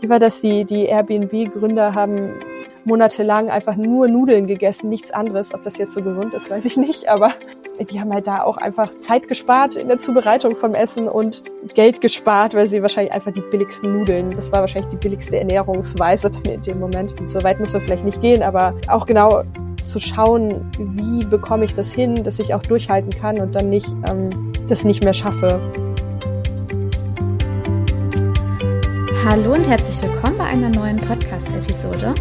wie war das? Die, die Airbnb-Gründer haben monatelang einfach nur Nudeln gegessen, nichts anderes. Ob das jetzt so gesund ist, weiß ich nicht, aber die haben halt da auch einfach Zeit gespart in der Zubereitung vom Essen und Geld gespart, weil sie wahrscheinlich einfach die billigsten Nudeln, das war wahrscheinlich die billigste Ernährungsweise in dem Moment. So weit muss man vielleicht nicht gehen, aber auch genau zu schauen, wie bekomme ich das hin, dass ich auch durchhalten kann und dann nicht ähm, das nicht mehr schaffe. Hallo und herzlich willkommen bei einer neuen Podcast-Episode.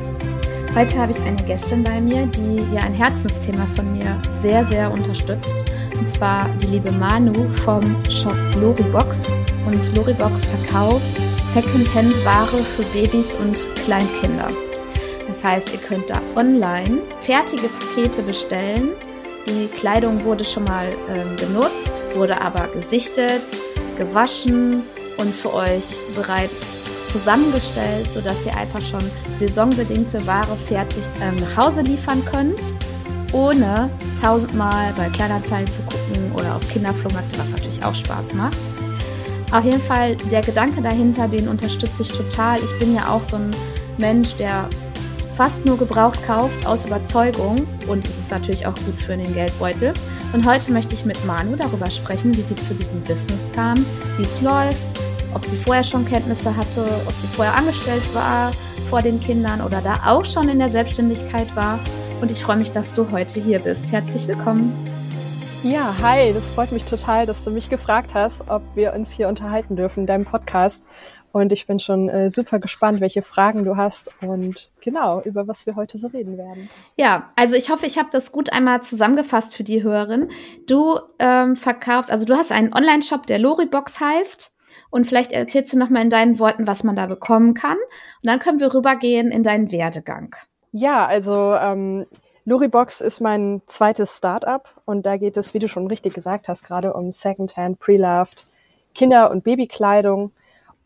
Heute habe ich eine Gästin bei mir, die hier ein Herzensthema von mir sehr, sehr unterstützt. Und zwar die liebe Manu vom Shop Loribox. Und Loribox verkauft Secondhand-Ware für Babys und Kleinkinder. Das heißt, ihr könnt da online fertige Pakete bestellen. Die Kleidung wurde schon mal ähm, benutzt, wurde aber gesichtet, gewaschen und für euch bereits zusammengestellt, sodass ihr einfach schon saisonbedingte Ware fertig ähm, nach Hause liefern könnt, ohne tausendmal bei Kleiderzeilen zu gucken oder auf Kinderflohmärkte, was natürlich auch Spaß macht. Auf jeden Fall, der Gedanke dahinter, den unterstütze ich total. Ich bin ja auch so ein Mensch, der fast nur gebraucht kauft aus Überzeugung und es ist natürlich auch gut für den Geldbeutel. Und heute möchte ich mit Manu darüber sprechen, wie sie zu diesem Business kam, wie es läuft, ob sie vorher schon Kenntnisse hatte, ob sie vorher angestellt war vor den Kindern oder da auch schon in der Selbstständigkeit war. Und ich freue mich, dass du heute hier bist. Herzlich willkommen. Ja, hi, das freut mich total, dass du mich gefragt hast, ob wir uns hier unterhalten dürfen in deinem Podcast. Und ich bin schon äh, super gespannt, welche Fragen du hast und genau, über was wir heute so reden werden. Ja, also ich hoffe, ich habe das gut einmal zusammengefasst für die Hörerin. Du ähm, verkaufst, also du hast einen Online-Shop, der Loribox heißt. Und vielleicht erzählst du nochmal in deinen Worten, was man da bekommen kann. Und dann können wir rübergehen in deinen Werdegang. Ja, also ähm, Luribox ist mein zweites Startup und da geht es, wie du schon richtig gesagt hast, gerade um Secondhand, Pre-Loved, Kinder- und Babykleidung.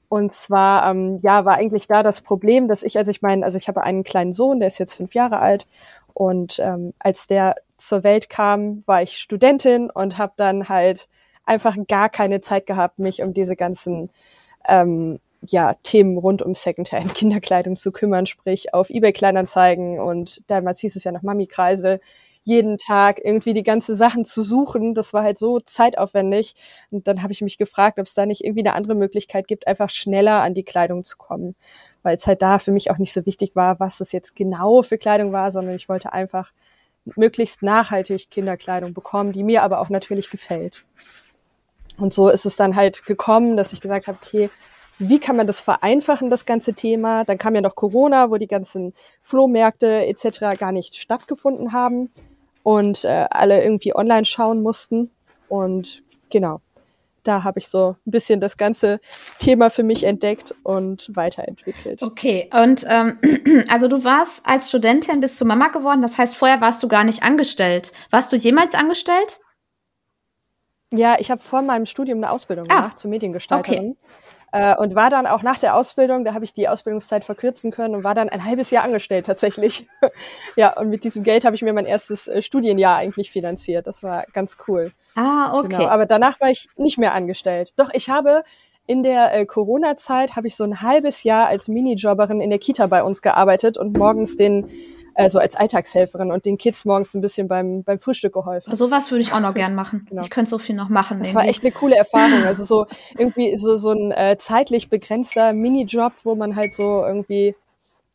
Und zwar, ähm, ja, war eigentlich da das Problem, dass ich, als ich meinen, also ich habe einen kleinen Sohn, der ist jetzt fünf Jahre alt und ähm, als der zur Welt kam, war ich Studentin und habe dann halt einfach gar keine Zeit gehabt, mich um diese ganzen ähm, ja, Themen rund um Secondhand Kinderkleidung zu kümmern, sprich auf eBay Kleinanzeigen und damals hieß es ja noch Mami-Kreise, jeden Tag irgendwie die ganzen Sachen zu suchen. Das war halt so zeitaufwendig. Und dann habe ich mich gefragt, ob es da nicht irgendwie eine andere Möglichkeit gibt, einfach schneller an die Kleidung zu kommen. Weil es halt da für mich auch nicht so wichtig war, was das jetzt genau für Kleidung war, sondern ich wollte einfach möglichst nachhaltig Kinderkleidung bekommen, die mir aber auch natürlich gefällt. Und so ist es dann halt gekommen, dass ich gesagt habe, okay, wie kann man das vereinfachen, das ganze Thema? Dann kam ja noch Corona, wo die ganzen Flohmärkte etc. gar nicht stattgefunden haben und äh, alle irgendwie online schauen mussten. Und genau, da habe ich so ein bisschen das ganze Thema für mich entdeckt und weiterentwickelt. Okay, und ähm, also du warst als Studentin bis zur Mama geworden, das heißt, vorher warst du gar nicht angestellt. Warst du jemals angestellt? Ja, ich habe vor meinem Studium eine Ausbildung ah, gemacht zur Mediengestalterin. Okay. Äh, und war dann auch nach der Ausbildung, da habe ich die Ausbildungszeit verkürzen können und war dann ein halbes Jahr angestellt tatsächlich. ja, und mit diesem Geld habe ich mir mein erstes äh, Studienjahr eigentlich finanziert. Das war ganz cool. Ah, okay. Genau. Aber danach war ich nicht mehr angestellt. Doch ich habe in der äh, Corona-Zeit habe ich so ein halbes Jahr als Minijobberin in der Kita bei uns gearbeitet und morgens den also als Alltagshelferin und den Kids morgens ein bisschen beim, beim Frühstück geholfen. Sowas würde ich auch noch gern machen. Genau. Ich könnte so viel noch machen. Das irgendwie. war echt eine coole Erfahrung. Also so irgendwie so, so ein äh, zeitlich begrenzter Minijob, wo man halt so irgendwie,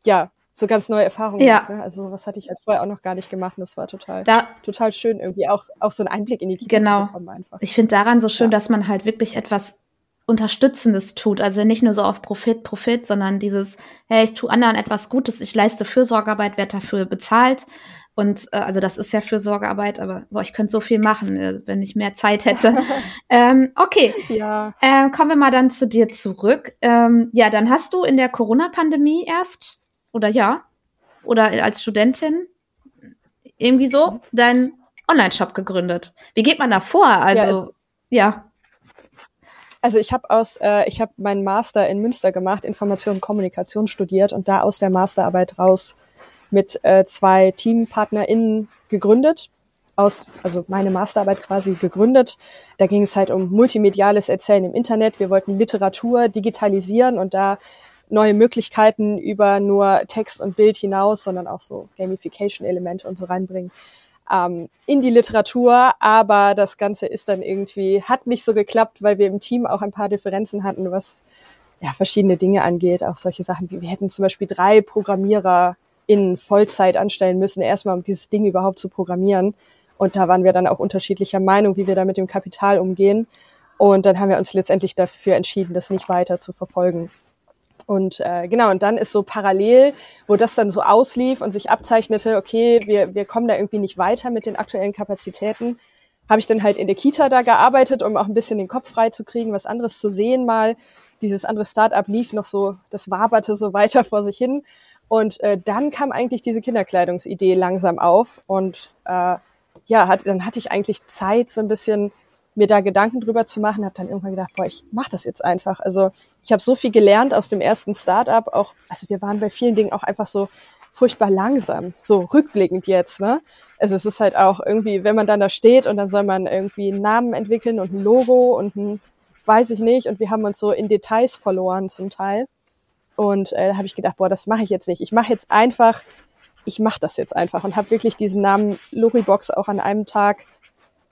ja, so ganz neue Erfahrungen ja. Macht, ne? Also was hatte ich halt vorher auch noch gar nicht gemacht. Das war total, da, total schön irgendwie auch, auch so einen Einblick in die Kita genau. zu bekommen einfach. Ich finde daran so schön, ja. dass man halt wirklich etwas Unterstützendes tut. Also nicht nur so auf Profit, Profit, sondern dieses, hey, ich tue anderen etwas Gutes, ich leiste Fürsorgearbeit, werde dafür bezahlt. Und äh, also das ist ja Fürsorgearbeit, aber boah, ich könnte so viel machen, äh, wenn ich mehr Zeit hätte. ähm, okay, ja. äh, kommen wir mal dann zu dir zurück. Ähm, ja, dann hast du in der Corona-Pandemie erst, oder ja, oder als Studentin irgendwie so deinen Online-Shop gegründet. Wie geht man da vor? Also, ja. Also ich habe aus, äh, ich habe meinen Master in Münster gemacht, Information und Kommunikation studiert und da aus der Masterarbeit raus mit äh, zwei TeampartnerInnen gegründet. Aus, also meine Masterarbeit quasi gegründet. Da ging es halt um multimediales Erzählen im Internet. Wir wollten Literatur digitalisieren und da neue Möglichkeiten über nur Text und Bild hinaus, sondern auch so Gamification-Elemente und so reinbringen ähm, in die Literatur. Aber das Ganze ist dann irgendwie, hat nicht so geklappt, weil wir im Team auch ein paar Differenzen hatten, was ja, verschiedene Dinge angeht. Auch solche Sachen wie, wir hätten zum Beispiel drei Programmierer in Vollzeit anstellen müssen, erstmal um dieses Ding überhaupt zu programmieren. Und da waren wir dann auch unterschiedlicher Meinung, wie wir da mit dem Kapital umgehen. Und dann haben wir uns letztendlich dafür entschieden, das nicht weiter zu verfolgen. Und äh, genau, und dann ist so parallel, wo das dann so auslief und sich abzeichnete, okay, wir, wir kommen da irgendwie nicht weiter mit den aktuellen Kapazitäten, habe ich dann halt in der Kita da gearbeitet, um auch ein bisschen den Kopf frei zu kriegen, was anderes zu sehen mal. Dieses andere Startup lief noch so, das waberte so weiter vor sich hin. Und äh, dann kam eigentlich diese Kinderkleidungsidee langsam auf und äh, ja, hat, dann hatte ich eigentlich Zeit, so ein bisschen mir da Gedanken drüber zu machen, habe dann irgendwann gedacht, boah, ich mache das jetzt einfach. Also ich habe so viel gelernt aus dem ersten Startup, auch, also wir waren bei vielen Dingen auch einfach so furchtbar langsam, so rückblickend jetzt, ne? Also es ist halt auch irgendwie, wenn man dann da steht und dann soll man irgendwie einen Namen entwickeln und ein Logo und ein, weiß ich nicht, und wir haben uns so in Details verloren zum Teil. Und äh, da habe ich gedacht, boah, das mache ich jetzt nicht. Ich mache jetzt einfach, ich mache das jetzt einfach und habe wirklich diesen Namen Loribox auch an einem Tag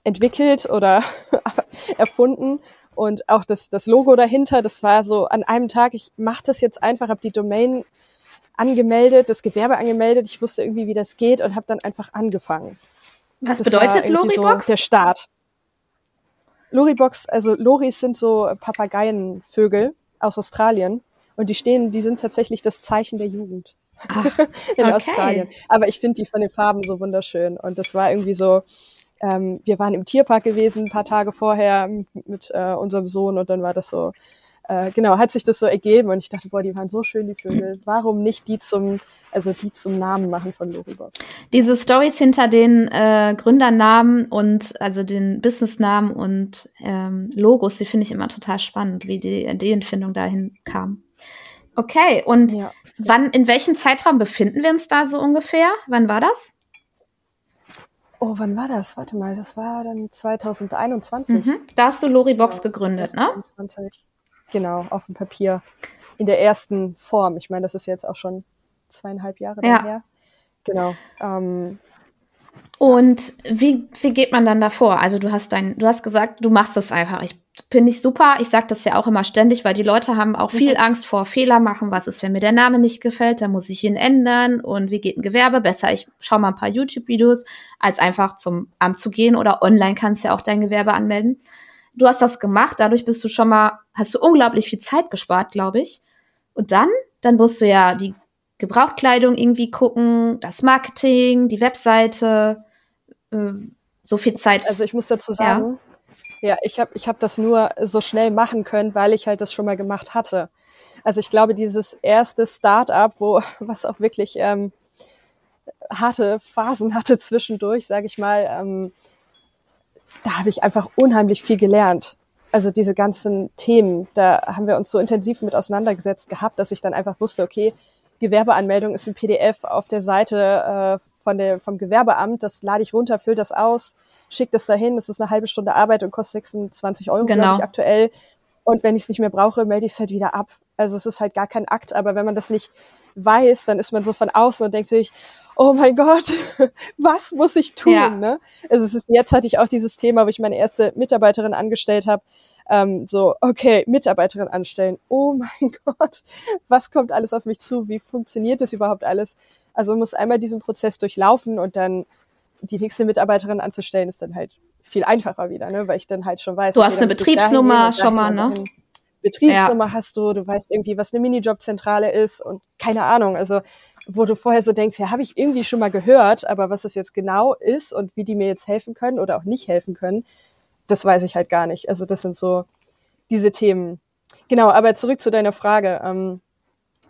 entwickelt oder erfunden. Und auch das, das Logo dahinter, das war so an einem Tag, ich mache das jetzt einfach, habe die Domain angemeldet, das Gewerbe angemeldet, ich wusste irgendwie, wie das geht und habe dann einfach angefangen. Was das bedeutet Loribox? So der Start. Loribox, also Loris sind so Papageienvögel aus Australien und die stehen, die sind tatsächlich das Zeichen der Jugend Ach, in okay. Australien. Aber ich finde die von den Farben so wunderschön und das war irgendwie so, ähm, wir waren im Tierpark gewesen, ein paar Tage vorher mit, äh, unserem Sohn und dann war das so, äh, genau, hat sich das so ergeben und ich dachte, boah, die waren so schön, die Vögel. Warum nicht die zum, also die zum Namen machen von Loribox? Diese Stories hinter den äh, Gründernamen und also den Businessnamen und ähm, Logos, die finde ich immer total spannend, wie die Ideenfindung dahin kam. Okay, und ja. wann, in welchem Zeitraum befinden wir uns da so ungefähr? Wann war das? Oh, wann war das? Warte mal, das war dann 2021. Mhm. Da hast du Loribox genau, gegründet, ne? Genau, auf dem Papier. In der ersten Form. Ich meine, das ist jetzt auch schon zweieinhalb Jahre ja. her. Genau. Ähm, und wie, wie geht man dann davor? Also du hast dein, du hast gesagt, du machst das einfach. Ich finde ich super. Ich sage das ja auch immer ständig, weil die Leute haben auch viel mhm. Angst vor Fehler machen. Was ist, wenn mir der Name nicht gefällt? Dann muss ich ihn ändern. Und wie geht ein Gewerbe? Besser, ich schaue mal ein paar YouTube-Videos, als einfach zum Amt zu gehen oder online kannst du ja auch dein Gewerbe anmelden. Du hast das gemacht, dadurch bist du schon mal, hast du unglaublich viel Zeit gespart, glaube ich. Und dann, dann musst du ja die Gebrauchtkleidung irgendwie gucken, das Marketing, die Webseite, äh, so viel Zeit. Also ich muss dazu sagen, ja ja, ich habe ich hab das nur so schnell machen können, weil ich halt das schon mal gemacht hatte. Also ich glaube, dieses erste Start-up, wo was auch wirklich ähm, harte Phasen hatte zwischendurch, sage ich mal, ähm, da habe ich einfach unheimlich viel gelernt. Also diese ganzen Themen, da haben wir uns so intensiv mit auseinandergesetzt gehabt, dass ich dann einfach wusste, okay, Gewerbeanmeldung ist ein PDF auf der Seite äh, von der, vom Gewerbeamt, das lade ich runter, fülle das aus, schicke das dahin, das ist eine halbe Stunde Arbeit und kostet 26 Euro, genau. glaube ich, aktuell. Und wenn ich es nicht mehr brauche, melde ich es halt wieder ab. Also es ist halt gar kein Akt, aber wenn man das nicht weiß, dann ist man so von außen und denkt sich, oh mein Gott, was muss ich tun? Ja. Ne? Also es ist, jetzt hatte ich auch dieses Thema, wo ich meine erste Mitarbeiterin angestellt habe. Ähm, so, okay, Mitarbeiterin anstellen. Oh mein Gott, was kommt alles auf mich zu? Wie funktioniert das überhaupt alles? Also man muss einmal diesen Prozess durchlaufen und dann die nächste Mitarbeiterin anzustellen, ist dann halt viel einfacher wieder, ne? weil ich dann halt schon weiß. Du okay, hast eine Betriebsnummer schon mal, ne? Betriebsnummer ja. hast du, du weißt irgendwie, was eine Minijobzentrale ist und keine Ahnung. Also wo du vorher so denkst, ja, habe ich irgendwie schon mal gehört, aber was das jetzt genau ist und wie die mir jetzt helfen können oder auch nicht helfen können, das weiß ich halt gar nicht. Also das sind so diese Themen. Genau, aber zurück zu deiner Frage. Ähm,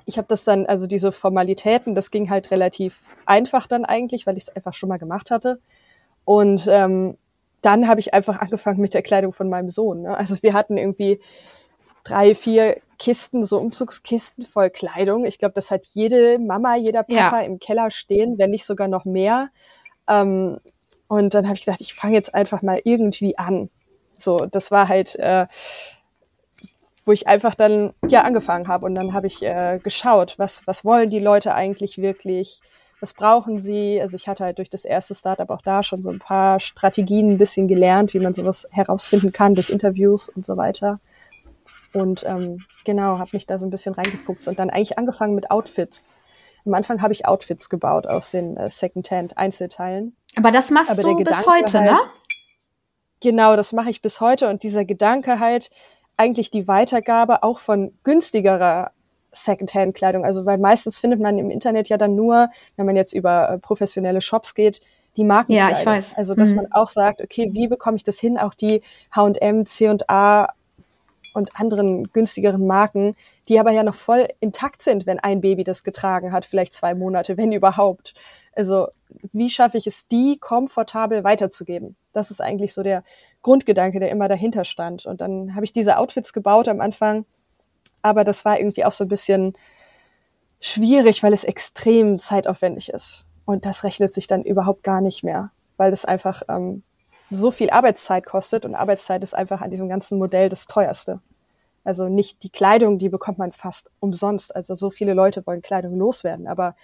ich habe das dann, also diese Formalitäten, das ging halt relativ einfach dann eigentlich, weil ich es einfach schon mal gemacht hatte. Und ähm, dann habe ich einfach angefangen mit der Kleidung von meinem Sohn. Ne? Also wir hatten irgendwie drei, vier Kisten, so Umzugskisten voll Kleidung. Ich glaube, das hat jede Mama, jeder Papa ja. im Keller stehen, wenn nicht sogar noch mehr. Ähm, und dann habe ich gedacht, ich fange jetzt einfach mal irgendwie an. So, das war halt äh, wo ich einfach dann ja angefangen habe und dann habe ich äh, geschaut, was was wollen die Leute eigentlich wirklich, was brauchen sie. Also ich hatte halt durch das erste Startup auch da schon so ein paar Strategien ein bisschen gelernt, wie man sowas herausfinden kann durch Interviews und so weiter. Und ähm, genau, habe mich da so ein bisschen reingefuchst und dann eigentlich angefangen mit Outfits. Am Anfang habe ich Outfits gebaut aus den äh, Secondhand-Einzelteilen. Aber das machst Aber du bis heute, ne? halt, ne? Genau, das mache ich bis heute. Und dieser Gedanke halt, eigentlich die Weitergabe auch von günstigerer Secondhand-Kleidung. Also weil meistens findet man im Internet ja dann nur, wenn man jetzt über äh, professionelle Shops geht, die Marken. Ja, ich weiß. Also dass mhm. man auch sagt, okay, wie bekomme ich das hin, auch die H&M, C&A und anderen günstigeren Marken, die aber ja noch voll intakt sind, wenn ein Baby das getragen hat, vielleicht zwei Monate, wenn überhaupt. Also wie schaffe ich es, die komfortabel weiterzugeben? Das ist eigentlich so der Grundgedanke, der immer dahinter stand. Und dann habe ich diese Outfits gebaut am Anfang, aber das war irgendwie auch so ein bisschen schwierig, weil es extrem zeitaufwendig ist. Und das rechnet sich dann überhaupt gar nicht mehr, weil das einfach ähm, so viel Arbeitszeit kostet und Arbeitszeit ist einfach an diesem ganzen Modell das teuerste. Also nicht die Kleidung, die bekommt man fast umsonst. Also so viele Leute wollen Kleidung loswerden, aber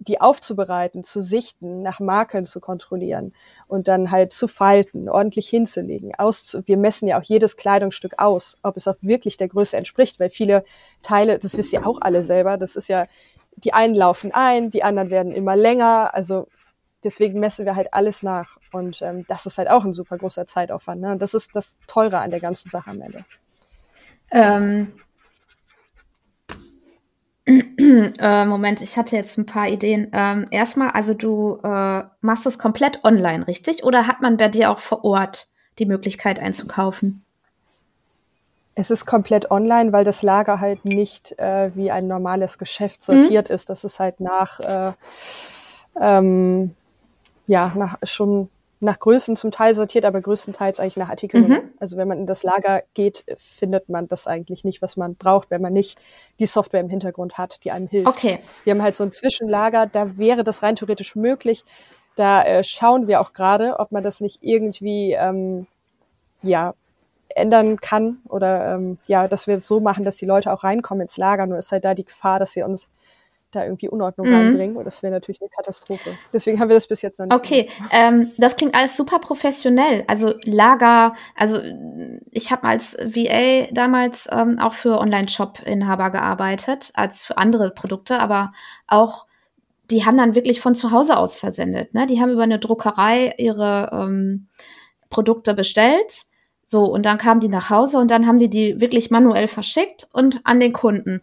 die aufzubereiten, zu sichten, nach Makeln zu kontrollieren und dann halt zu falten, ordentlich hinzulegen. Auszu wir messen ja auch jedes Kleidungsstück aus, ob es auch wirklich der Größe entspricht, weil viele Teile, das wisst ihr auch alle selber, das ist ja, die einen laufen ein, die anderen werden immer länger, also deswegen messen wir halt alles nach. Und ähm, das ist halt auch ein super großer Zeitaufwand. Ne? Und das ist das Teure an der ganzen Sache am Ende. Ähm, äh, Moment, ich hatte jetzt ein paar Ideen. Ähm, erstmal, also du äh, machst es komplett online, richtig? Oder hat man bei dir auch vor Ort die Möglichkeit einzukaufen? Es ist komplett online, weil das Lager halt nicht äh, wie ein normales Geschäft sortiert mhm. ist. Das ist halt nach, äh, ähm, ja, nach schon nach Größen zum Teil sortiert, aber größtenteils eigentlich nach Artikeln. Mhm. Also wenn man in das Lager geht, findet man das eigentlich nicht, was man braucht, wenn man nicht die Software im Hintergrund hat, die einem hilft. Okay. Wir haben halt so ein Zwischenlager, da wäre das rein theoretisch möglich. Da äh, schauen wir auch gerade, ob man das nicht irgendwie ähm, ja ändern kann oder ähm, ja, dass wir es so machen, dass die Leute auch reinkommen ins Lager. Nur ist halt da die Gefahr, dass sie uns da irgendwie Unordnung mhm. reinbringen. Und das wäre natürlich eine Katastrophe. Deswegen haben wir das bis jetzt noch nicht. Okay, ähm, das klingt alles super professionell. Also Lager, also ich habe als VA damals ähm, auch für Online-Shop-Inhaber gearbeitet, als für andere Produkte, aber auch die haben dann wirklich von zu Hause aus versendet. Ne? Die haben über eine Druckerei ihre ähm, Produkte bestellt. So, und dann kamen die nach Hause und dann haben die die wirklich manuell verschickt und an den Kunden.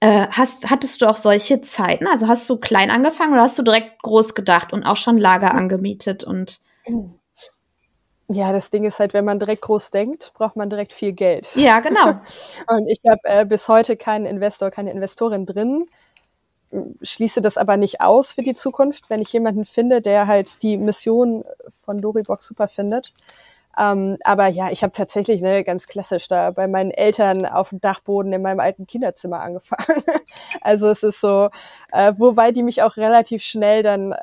Äh, hast, hattest du auch solche Zeiten? Also hast du klein angefangen oder hast du direkt groß gedacht und auch schon Lager angemietet und ja, das Ding ist halt, wenn man direkt groß denkt, braucht man direkt viel Geld. Ja, genau. und ich habe äh, bis heute keinen Investor, keine Investorin drin, schließe das aber nicht aus für die Zukunft, wenn ich jemanden finde, der halt die Mission von Doribox super findet ähm, aber ja, ich habe tatsächlich ne, ganz klassisch da bei meinen Eltern auf dem Dachboden in meinem alten Kinderzimmer angefangen. also es ist so, äh, wobei die mich auch relativ schnell dann äh,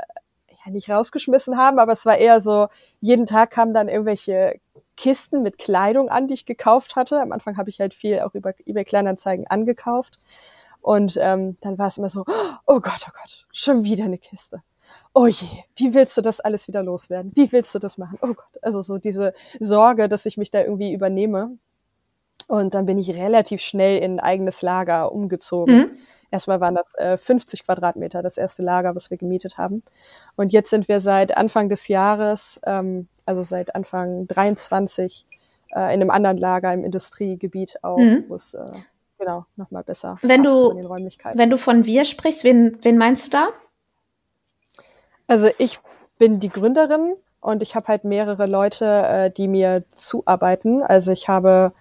ja nicht rausgeschmissen haben, aber es war eher so, jeden Tag kamen dann irgendwelche Kisten mit Kleidung an, die ich gekauft hatte. Am Anfang habe ich halt viel auch über eBay Kleinanzeigen angekauft. Und ähm, dann war es immer so, oh Gott, oh Gott, schon wieder eine Kiste oh je, wie willst du das alles wieder loswerden? Wie willst du das machen? Oh Gott, also so diese Sorge, dass ich mich da irgendwie übernehme. Und dann bin ich relativ schnell in ein eigenes Lager umgezogen. Mhm. Erstmal waren das äh, 50 Quadratmeter, das erste Lager, was wir gemietet haben. Und jetzt sind wir seit Anfang des Jahres, ähm, also seit Anfang 23, äh, in einem anderen Lager im Industriegebiet auch, mhm. wo es äh, genau nochmal besser wenn du, Wenn du von wir sprichst, wen, wen meinst du da? Also ich bin die Gründerin und ich habe halt mehrere Leute, äh, die mir zuarbeiten. Also ich habe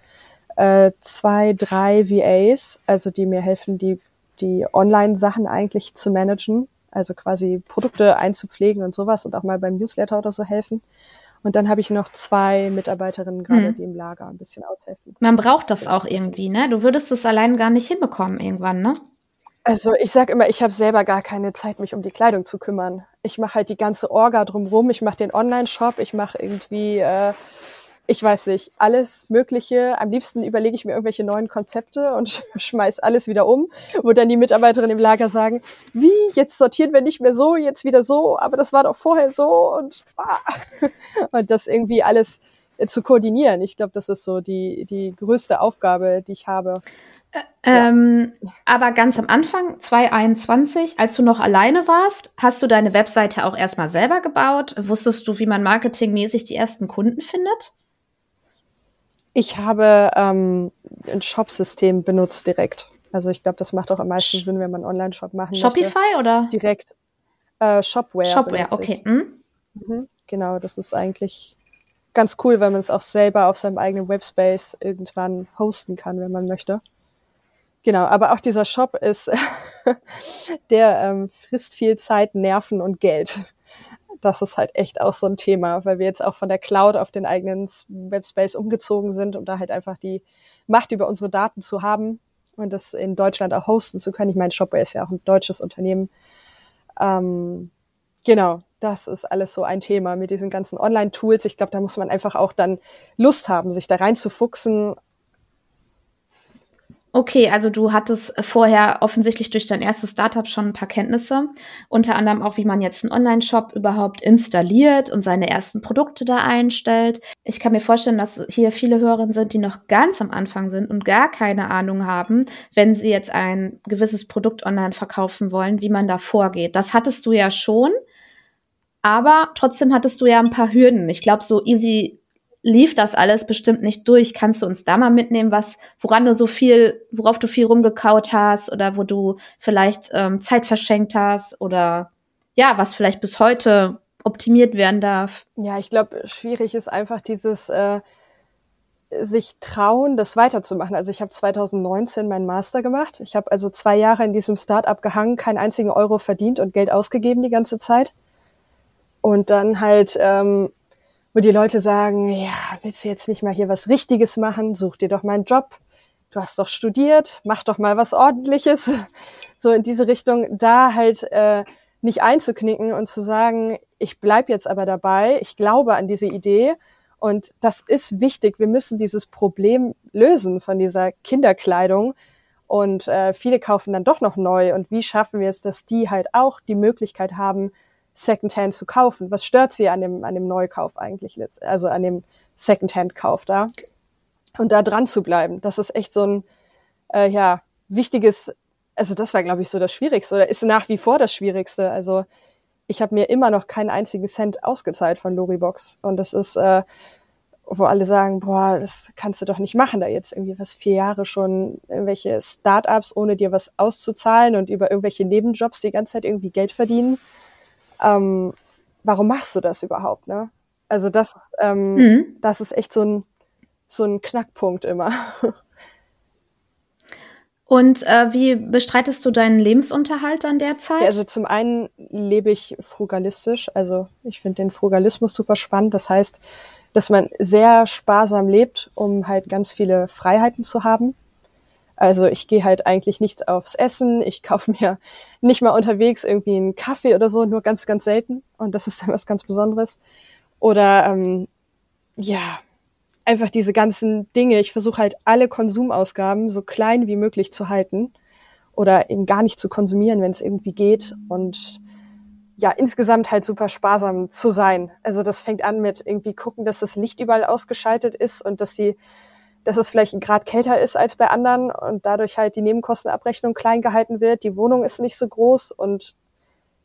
äh, zwei, drei VAs, also die mir helfen, die, die Online-Sachen eigentlich zu managen, also quasi Produkte einzupflegen und sowas und auch mal beim Newsletter oder so helfen. Und dann habe ich noch zwei Mitarbeiterinnen gerade, hm. die im Lager ein bisschen aushelfen. Man braucht das auch irgendwie, ne? Du würdest das allein gar nicht hinbekommen irgendwann, ne? Also ich sage immer, ich habe selber gar keine Zeit, mich um die Kleidung zu kümmern. Ich mache halt die ganze Orga drumrum. Ich mache den Online-Shop. Ich mache irgendwie, äh, ich weiß nicht, alles Mögliche. Am liebsten überlege ich mir irgendwelche neuen Konzepte und schmeiß alles wieder um, wo dann die Mitarbeiterinnen im Lager sagen, wie, jetzt sortieren wir nicht mehr so, jetzt wieder so, aber das war doch vorher so und, ah. und das irgendwie alles äh, zu koordinieren. Ich glaube, das ist so die, die größte Aufgabe, die ich habe. Ähm, Aber ganz am Anfang, 2021, als du noch alleine warst, hast du deine Webseite auch erstmal selber gebaut? Wusstest du, wie man marketingmäßig die ersten Kunden findet? Ich habe ähm, ein Shop-System benutzt direkt. Also ich glaube, das macht auch am meisten Sinn, wenn man einen Online-Shop machen Shopify möchte. oder? Direkt. Äh, Shopware. Shopware, okay. Hm? Mhm, genau, das ist eigentlich ganz cool, weil man es auch selber auf seinem eigenen Webspace irgendwann hosten kann, wenn man möchte. Genau, aber auch dieser Shop ist, der ähm, frisst viel Zeit, Nerven und Geld. Das ist halt echt auch so ein Thema, weil wir jetzt auch von der Cloud auf den eigenen Webspace umgezogen sind, um da halt einfach die Macht über unsere Daten zu haben und das in Deutschland auch hosten zu können. Ich meine, Shopware ist ja auch ein deutsches Unternehmen. Ähm, genau, das ist alles so ein Thema mit diesen ganzen Online-Tools. Ich glaube, da muss man einfach auch dann Lust haben, sich da reinzufuchsen Okay, also du hattest vorher offensichtlich durch dein erstes Startup schon ein paar Kenntnisse, unter anderem auch, wie man jetzt einen Online-Shop überhaupt installiert und seine ersten Produkte da einstellt. Ich kann mir vorstellen, dass hier viele Hörerinnen sind, die noch ganz am Anfang sind und gar keine Ahnung haben, wenn sie jetzt ein gewisses Produkt online verkaufen wollen, wie man da vorgeht. Das hattest du ja schon, aber trotzdem hattest du ja ein paar Hürden. Ich glaube, so easy lief das alles bestimmt nicht durch. Kannst du uns da mal mitnehmen, was, woran du so viel, worauf du viel rumgekaut hast oder wo du vielleicht ähm, Zeit verschenkt hast oder ja, was vielleicht bis heute optimiert werden darf? Ja, ich glaube, schwierig ist einfach dieses äh, sich trauen, das weiterzumachen. Also ich habe 2019 meinen Master gemacht. Ich habe also zwei Jahre in diesem Startup gehangen, keinen einzigen Euro verdient und Geld ausgegeben die ganze Zeit. Und dann halt ähm, wo die Leute sagen, ja, willst du jetzt nicht mal hier was Richtiges machen? Such dir doch mal einen Job. Du hast doch studiert, mach doch mal was Ordentliches. So in diese Richtung, da halt äh, nicht einzuknicken und zu sagen, ich bleib jetzt aber dabei, ich glaube an diese Idee und das ist wichtig. Wir müssen dieses Problem lösen von dieser Kinderkleidung. Und äh, viele kaufen dann doch noch neu. Und wie schaffen wir es, dass die halt auch die Möglichkeit haben, Secondhand zu kaufen. Was stört sie an dem, an dem Neukauf eigentlich, also an dem Secondhand-Kauf da? Und da dran zu bleiben, das ist echt so ein, äh, ja, wichtiges, also das war, glaube ich, so das Schwierigste oder ist nach wie vor das Schwierigste. Also ich habe mir immer noch keinen einzigen Cent ausgezahlt von Loribox. Und das ist, äh, wo alle sagen, boah, das kannst du doch nicht machen, da jetzt irgendwie was vier Jahre schon irgendwelche Startups, ohne dir was auszuzahlen und über irgendwelche Nebenjobs die ganze Zeit irgendwie Geld verdienen ähm, warum machst du das überhaupt, ne? Also das, ähm, mhm. das ist echt so ein, so ein Knackpunkt immer. Und äh, wie bestreitest du deinen Lebensunterhalt an der Zeit? Ja, also zum einen lebe ich frugalistisch. Also ich finde den Frugalismus super spannend. Das heißt, dass man sehr sparsam lebt, um halt ganz viele Freiheiten zu haben. Also ich gehe halt eigentlich nichts aufs Essen. Ich kaufe mir nicht mal unterwegs irgendwie einen Kaffee oder so, nur ganz, ganz selten. Und das ist dann was ganz Besonderes. Oder ähm, ja, einfach diese ganzen Dinge. Ich versuche halt alle Konsumausgaben so klein wie möglich zu halten oder eben gar nicht zu konsumieren, wenn es irgendwie geht. Und ja, insgesamt halt super sparsam zu sein. Also das fängt an mit irgendwie gucken, dass das Licht überall ausgeschaltet ist und dass die dass es vielleicht Grad kälter ist als bei anderen und dadurch halt die Nebenkostenabrechnung klein gehalten wird. Die Wohnung ist nicht so groß und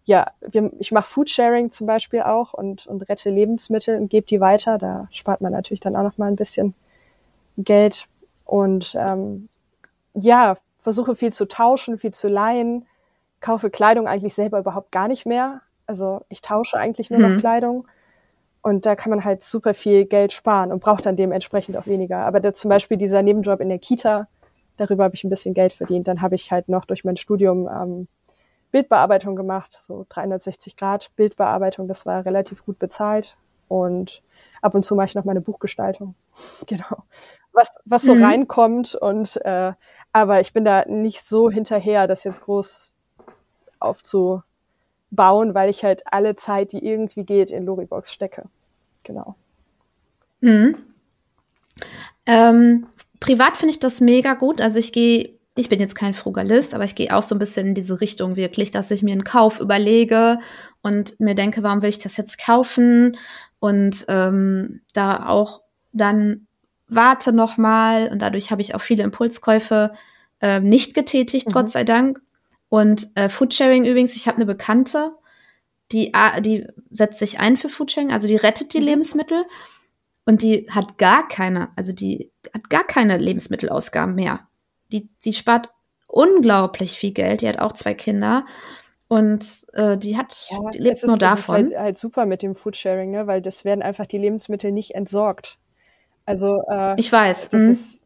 ja, wir, ich mache Foodsharing zum Beispiel auch und, und rette Lebensmittel und gebe die weiter. Da spart man natürlich dann auch noch mal ein bisschen Geld und ähm, ja, versuche viel zu tauschen, viel zu leihen, kaufe Kleidung eigentlich selber überhaupt gar nicht mehr. Also ich tausche eigentlich nur mhm. noch Kleidung und da kann man halt super viel Geld sparen und braucht dann dementsprechend auch weniger. Aber der, zum Beispiel dieser Nebenjob in der Kita, darüber habe ich ein bisschen Geld verdient. Dann habe ich halt noch durch mein Studium ähm, Bildbearbeitung gemacht, so 360 Grad Bildbearbeitung. Das war relativ gut bezahlt. Und ab und zu mache ich noch meine Buchgestaltung. genau. Was, was so mhm. reinkommt und äh, aber ich bin da nicht so hinterher, das jetzt groß aufzu, bauen, weil ich halt alle Zeit, die irgendwie geht, in Loribox stecke. Genau. Mhm. Ähm, privat finde ich das mega gut. Also ich gehe, ich bin jetzt kein Frugalist, aber ich gehe auch so ein bisschen in diese Richtung wirklich, dass ich mir einen Kauf überlege und mir denke, warum will ich das jetzt kaufen? Und ähm, da auch dann warte noch mal und dadurch habe ich auch viele Impulskäufe äh, nicht getätigt, mhm. Gott sei Dank. Und äh, Foodsharing übrigens, ich habe eine Bekannte, die, die setzt sich ein für Foodsharing, also die rettet die mhm. Lebensmittel und die hat gar keine, also die hat gar keine Lebensmittelausgaben mehr. Die, die spart unglaublich viel Geld. Die hat auch zwei Kinder. Und äh, die hat, ja, die lebt nur ist, davon. Das ist halt, halt, super mit dem Foodsharing, ne? weil das werden einfach die Lebensmittel nicht entsorgt. Also äh, ich weiß. Das, mhm. ist,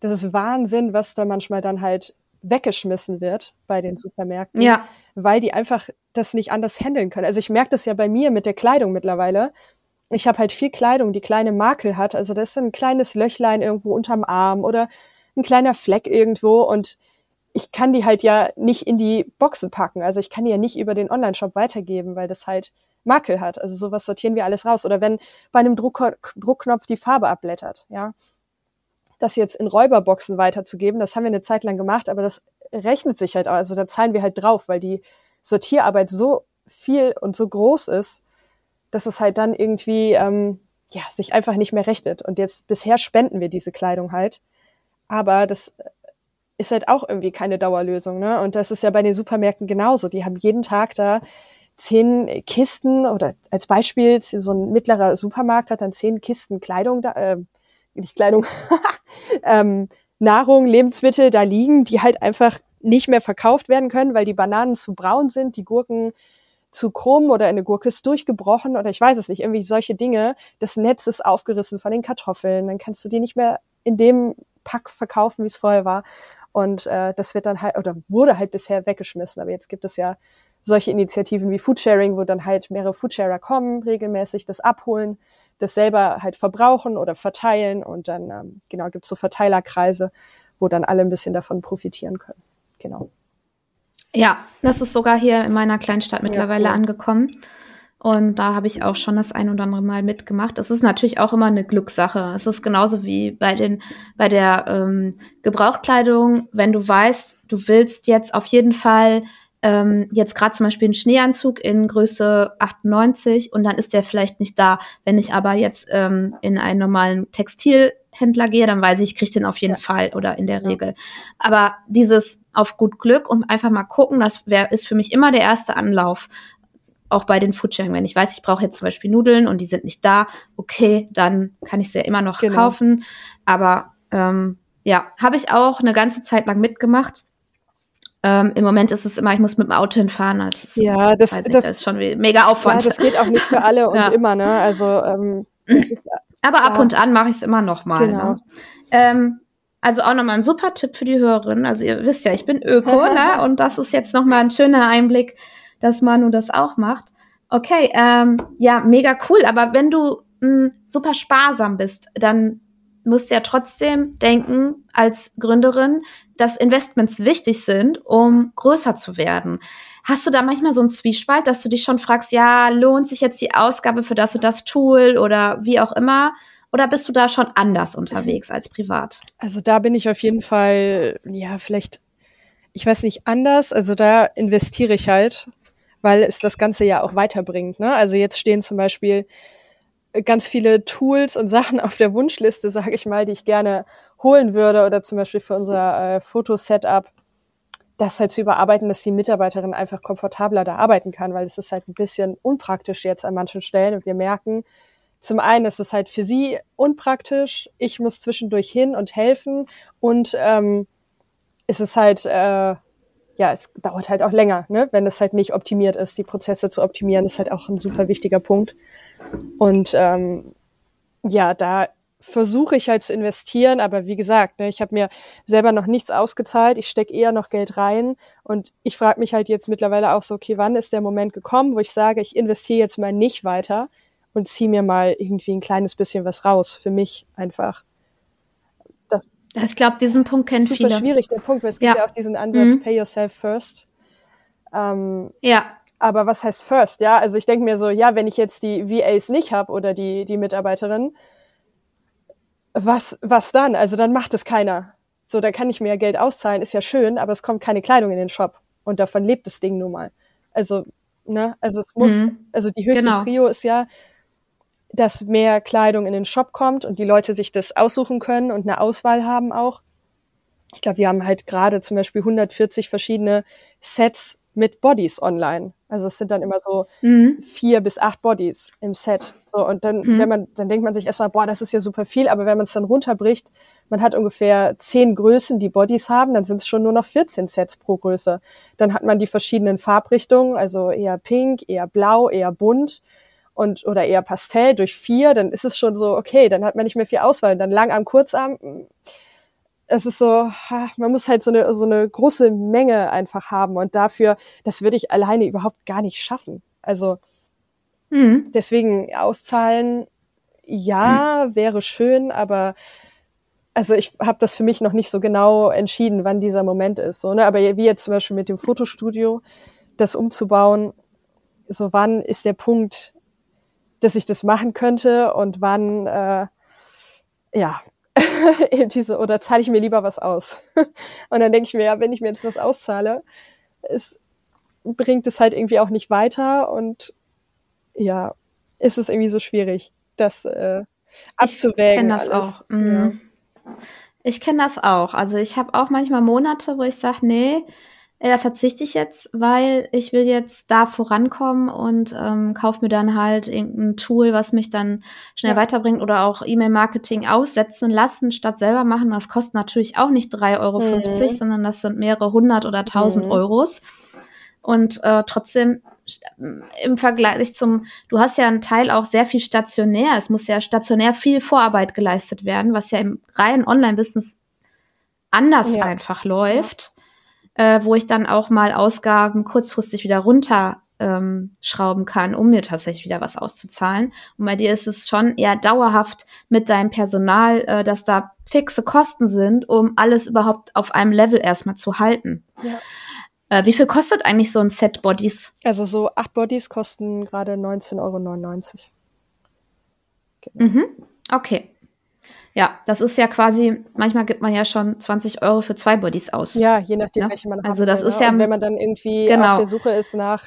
das ist Wahnsinn, was da manchmal dann halt weggeschmissen wird bei den Supermärkten, ja. weil die einfach das nicht anders handeln können. Also ich merke das ja bei mir mit der Kleidung mittlerweile ich habe halt viel Kleidung, die kleine Makel hat. Also das ist ein kleines Löchlein irgendwo unterm Arm oder ein kleiner Fleck irgendwo und ich kann die halt ja nicht in die Boxen packen. Also ich kann die ja nicht über den Online-Shop weitergeben, weil das halt Makel hat. Also sowas sortieren wir alles raus. Oder wenn bei einem Druck Druckknopf die Farbe abblättert, ja. Das jetzt in Räuberboxen weiterzugeben, das haben wir eine Zeit lang gemacht, aber das rechnet sich halt, also da zahlen wir halt drauf, weil die Sortierarbeit so viel und so groß ist, dass es halt dann irgendwie ähm, ja sich einfach nicht mehr rechnet. Und jetzt bisher spenden wir diese Kleidung halt, aber das ist halt auch irgendwie keine Dauerlösung. Ne? Und das ist ja bei den Supermärkten genauso. Die haben jeden Tag da zehn Kisten oder als Beispiel so ein mittlerer Supermarkt hat dann zehn Kisten Kleidung da, äh, nicht Kleidung, ähm, Nahrung, Lebensmittel da liegen, die halt einfach nicht mehr verkauft werden können, weil die Bananen zu braun sind, die Gurken zu krumm oder eine Gurke ist durchgebrochen oder ich weiß es nicht, irgendwie solche Dinge. Das Netz ist aufgerissen von den Kartoffeln, dann kannst du die nicht mehr in dem Pack verkaufen, wie es vorher war. Und äh, das wird dann halt, oder wurde halt bisher weggeschmissen. Aber jetzt gibt es ja solche Initiativen wie Foodsharing, wo dann halt mehrere Foodsharer kommen, regelmäßig das abholen, das selber halt verbrauchen oder verteilen. Und dann, ähm, genau, gibt es so Verteilerkreise, wo dann alle ein bisschen davon profitieren können. Genau. Ja, das ist sogar hier in meiner Kleinstadt mittlerweile ja, cool. angekommen. Und da habe ich auch schon das ein oder andere Mal mitgemacht. Es ist natürlich auch immer eine Glückssache. Es ist genauso wie bei den bei der ähm, Gebrauchtkleidung, wenn du weißt, du willst jetzt auf jeden Fall ähm, jetzt gerade zum Beispiel einen Schneeanzug in Größe 98 und dann ist der vielleicht nicht da. Wenn ich aber jetzt ähm, in einen normalen Textilhändler gehe, dann weiß ich, ich kriege den auf jeden ja. Fall oder in der ja. Regel. Aber dieses auf gut Glück und einfach mal gucken, das wär, ist für mich immer der erste Anlauf. Auch bei den Foodsharing, wenn ich weiß, ich brauche jetzt zum Beispiel Nudeln und die sind nicht da, okay, dann kann ich sie ja immer noch genau. kaufen. Aber ähm, ja, habe ich auch eine ganze Zeit lang mitgemacht ähm, Im Moment ist es immer, ich muss mit dem Auto hinfahren. Das ist, ja, das, nicht, das, ist schon mega Aufwand. Ja, das geht auch nicht für alle und ja. immer, ne? Also, ähm, ist, Aber ab und an mache ich es immer noch mal. Genau. Ne? Ähm, also auch nochmal ein super Tipp für die Hörerin. Also ihr wisst ja, ich bin Öko, ne? Und das ist jetzt nochmal ein schöner Einblick, dass Manu das auch macht. Okay, ähm, ja, mega cool. Aber wenn du mh, hm, super sparsam bist, dann musst du ja trotzdem denken als Gründerin, dass Investments wichtig sind, um größer zu werden. Hast du da manchmal so einen Zwiespalt, dass du dich schon fragst, ja, lohnt sich jetzt die Ausgabe für das und das Tool oder wie auch immer? Oder bist du da schon anders unterwegs als privat? Also da bin ich auf jeden Fall, ja, vielleicht, ich weiß nicht, anders. Also da investiere ich halt, weil es das Ganze ja auch weiterbringt. Ne? Also jetzt stehen zum Beispiel ganz viele Tools und Sachen auf der Wunschliste, sage ich mal, die ich gerne holen würde oder zum Beispiel für unser äh, Fotosetup, das halt zu überarbeiten, dass die Mitarbeiterin einfach komfortabler da arbeiten kann, weil es ist halt ein bisschen unpraktisch jetzt an manchen Stellen und wir merken, zum einen ist es halt für sie unpraktisch, ich muss zwischendurch hin und helfen und ähm, es ist halt, äh, ja, es dauert halt auch länger, ne? wenn es halt nicht optimiert ist. Die Prozesse zu optimieren ist halt auch ein super wichtiger Punkt. Und ähm, ja, da versuche ich halt zu investieren, aber wie gesagt, ne, ich habe mir selber noch nichts ausgezahlt, ich stecke eher noch Geld rein und ich frage mich halt jetzt mittlerweile auch so, okay, wann ist der Moment gekommen, wo ich sage, ich investiere jetzt mal nicht weiter und ziehe mir mal irgendwie ein kleines bisschen was raus, für mich einfach. Das ich glaube, diesen Punkt kennen super viele. Super schwierig, der Punkt, weil es gibt ja, ja auch diesen Ansatz, mhm. pay yourself first. Ähm, ja. Aber was heißt first? Ja, also ich denke mir so, ja, wenn ich jetzt die VAs nicht habe oder die, die Mitarbeiterin, was, was dann? Also dann macht es keiner. So, da kann ich mir ja Geld auszahlen, ist ja schön, aber es kommt keine Kleidung in den Shop. Und davon lebt das Ding nun mal. Also, ne, also es muss, mhm. also die höchste genau. Prio ist ja, dass mehr Kleidung in den Shop kommt und die Leute sich das aussuchen können und eine Auswahl haben auch. Ich glaube, wir haben halt gerade zum Beispiel 140 verschiedene Sets mit Bodies online. Also es sind dann immer so mhm. vier bis acht Bodies im Set. So und dann, mhm. wenn man, dann denkt man sich erstmal, boah, das ist ja super viel. Aber wenn man es dann runterbricht, man hat ungefähr zehn Größen, die Bodies haben, dann sind es schon nur noch 14 Sets pro Größe. Dann hat man die verschiedenen Farbrichtungen, also eher pink, eher blau, eher bunt und oder eher Pastell durch vier. Dann ist es schon so, okay, dann hat man nicht mehr viel Auswahl. Dann Langarm, Kurzarm es ist so, man muss halt so eine, so eine große Menge einfach haben und dafür, das würde ich alleine überhaupt gar nicht schaffen. Also mhm. deswegen auszahlen, ja, mhm. wäre schön, aber also ich habe das für mich noch nicht so genau entschieden, wann dieser Moment ist. So, ne? Aber wie jetzt zum Beispiel mit dem Fotostudio, das umzubauen, so wann ist der Punkt, dass ich das machen könnte und wann, äh, ja, eben diese, oder zahle ich mir lieber was aus? und dann denke ich mir, ja, wenn ich mir jetzt was auszahle, es bringt es halt irgendwie auch nicht weiter und ja, ist es irgendwie so schwierig, das äh, abzuwägen. Ich kenne das alles. auch. Mhm. Ja. Ich kenne das auch. Also ich habe auch manchmal Monate, wo ich sage, nee, da verzichte ich jetzt, weil ich will jetzt da vorankommen und ähm, kaufe mir dann halt irgendein Tool, was mich dann schnell ja. weiterbringt oder auch E-Mail-Marketing aussetzen lassen, statt selber machen. Das kostet natürlich auch nicht 3,50 Euro, mhm. sondern das sind mehrere hundert oder tausend mhm. Euros. Und äh, trotzdem im Vergleich zum, du hast ja einen Teil auch sehr viel stationär. Es muss ja stationär viel Vorarbeit geleistet werden, was ja im reinen Online-Business anders ja. einfach läuft äh, wo ich dann auch mal Ausgaben kurzfristig wieder runter ähm, schrauben kann, um mir tatsächlich wieder was auszuzahlen. Und bei dir ist es schon eher dauerhaft mit deinem Personal, äh, dass da fixe Kosten sind, um alles überhaupt auf einem Level erstmal zu halten. Ja. Äh, wie viel kostet eigentlich so ein Set Bodies? Also so acht Bodies kosten gerade 19,99 Euro. Genau. Mhm. Okay. Ja, das ist ja quasi, manchmal gibt man ja schon 20 Euro für zwei Bodies aus. Ja, je nachdem, ja? welche man hat. Also das will, ist ne? ja, Und wenn man dann irgendwie genau. auf der Suche ist nach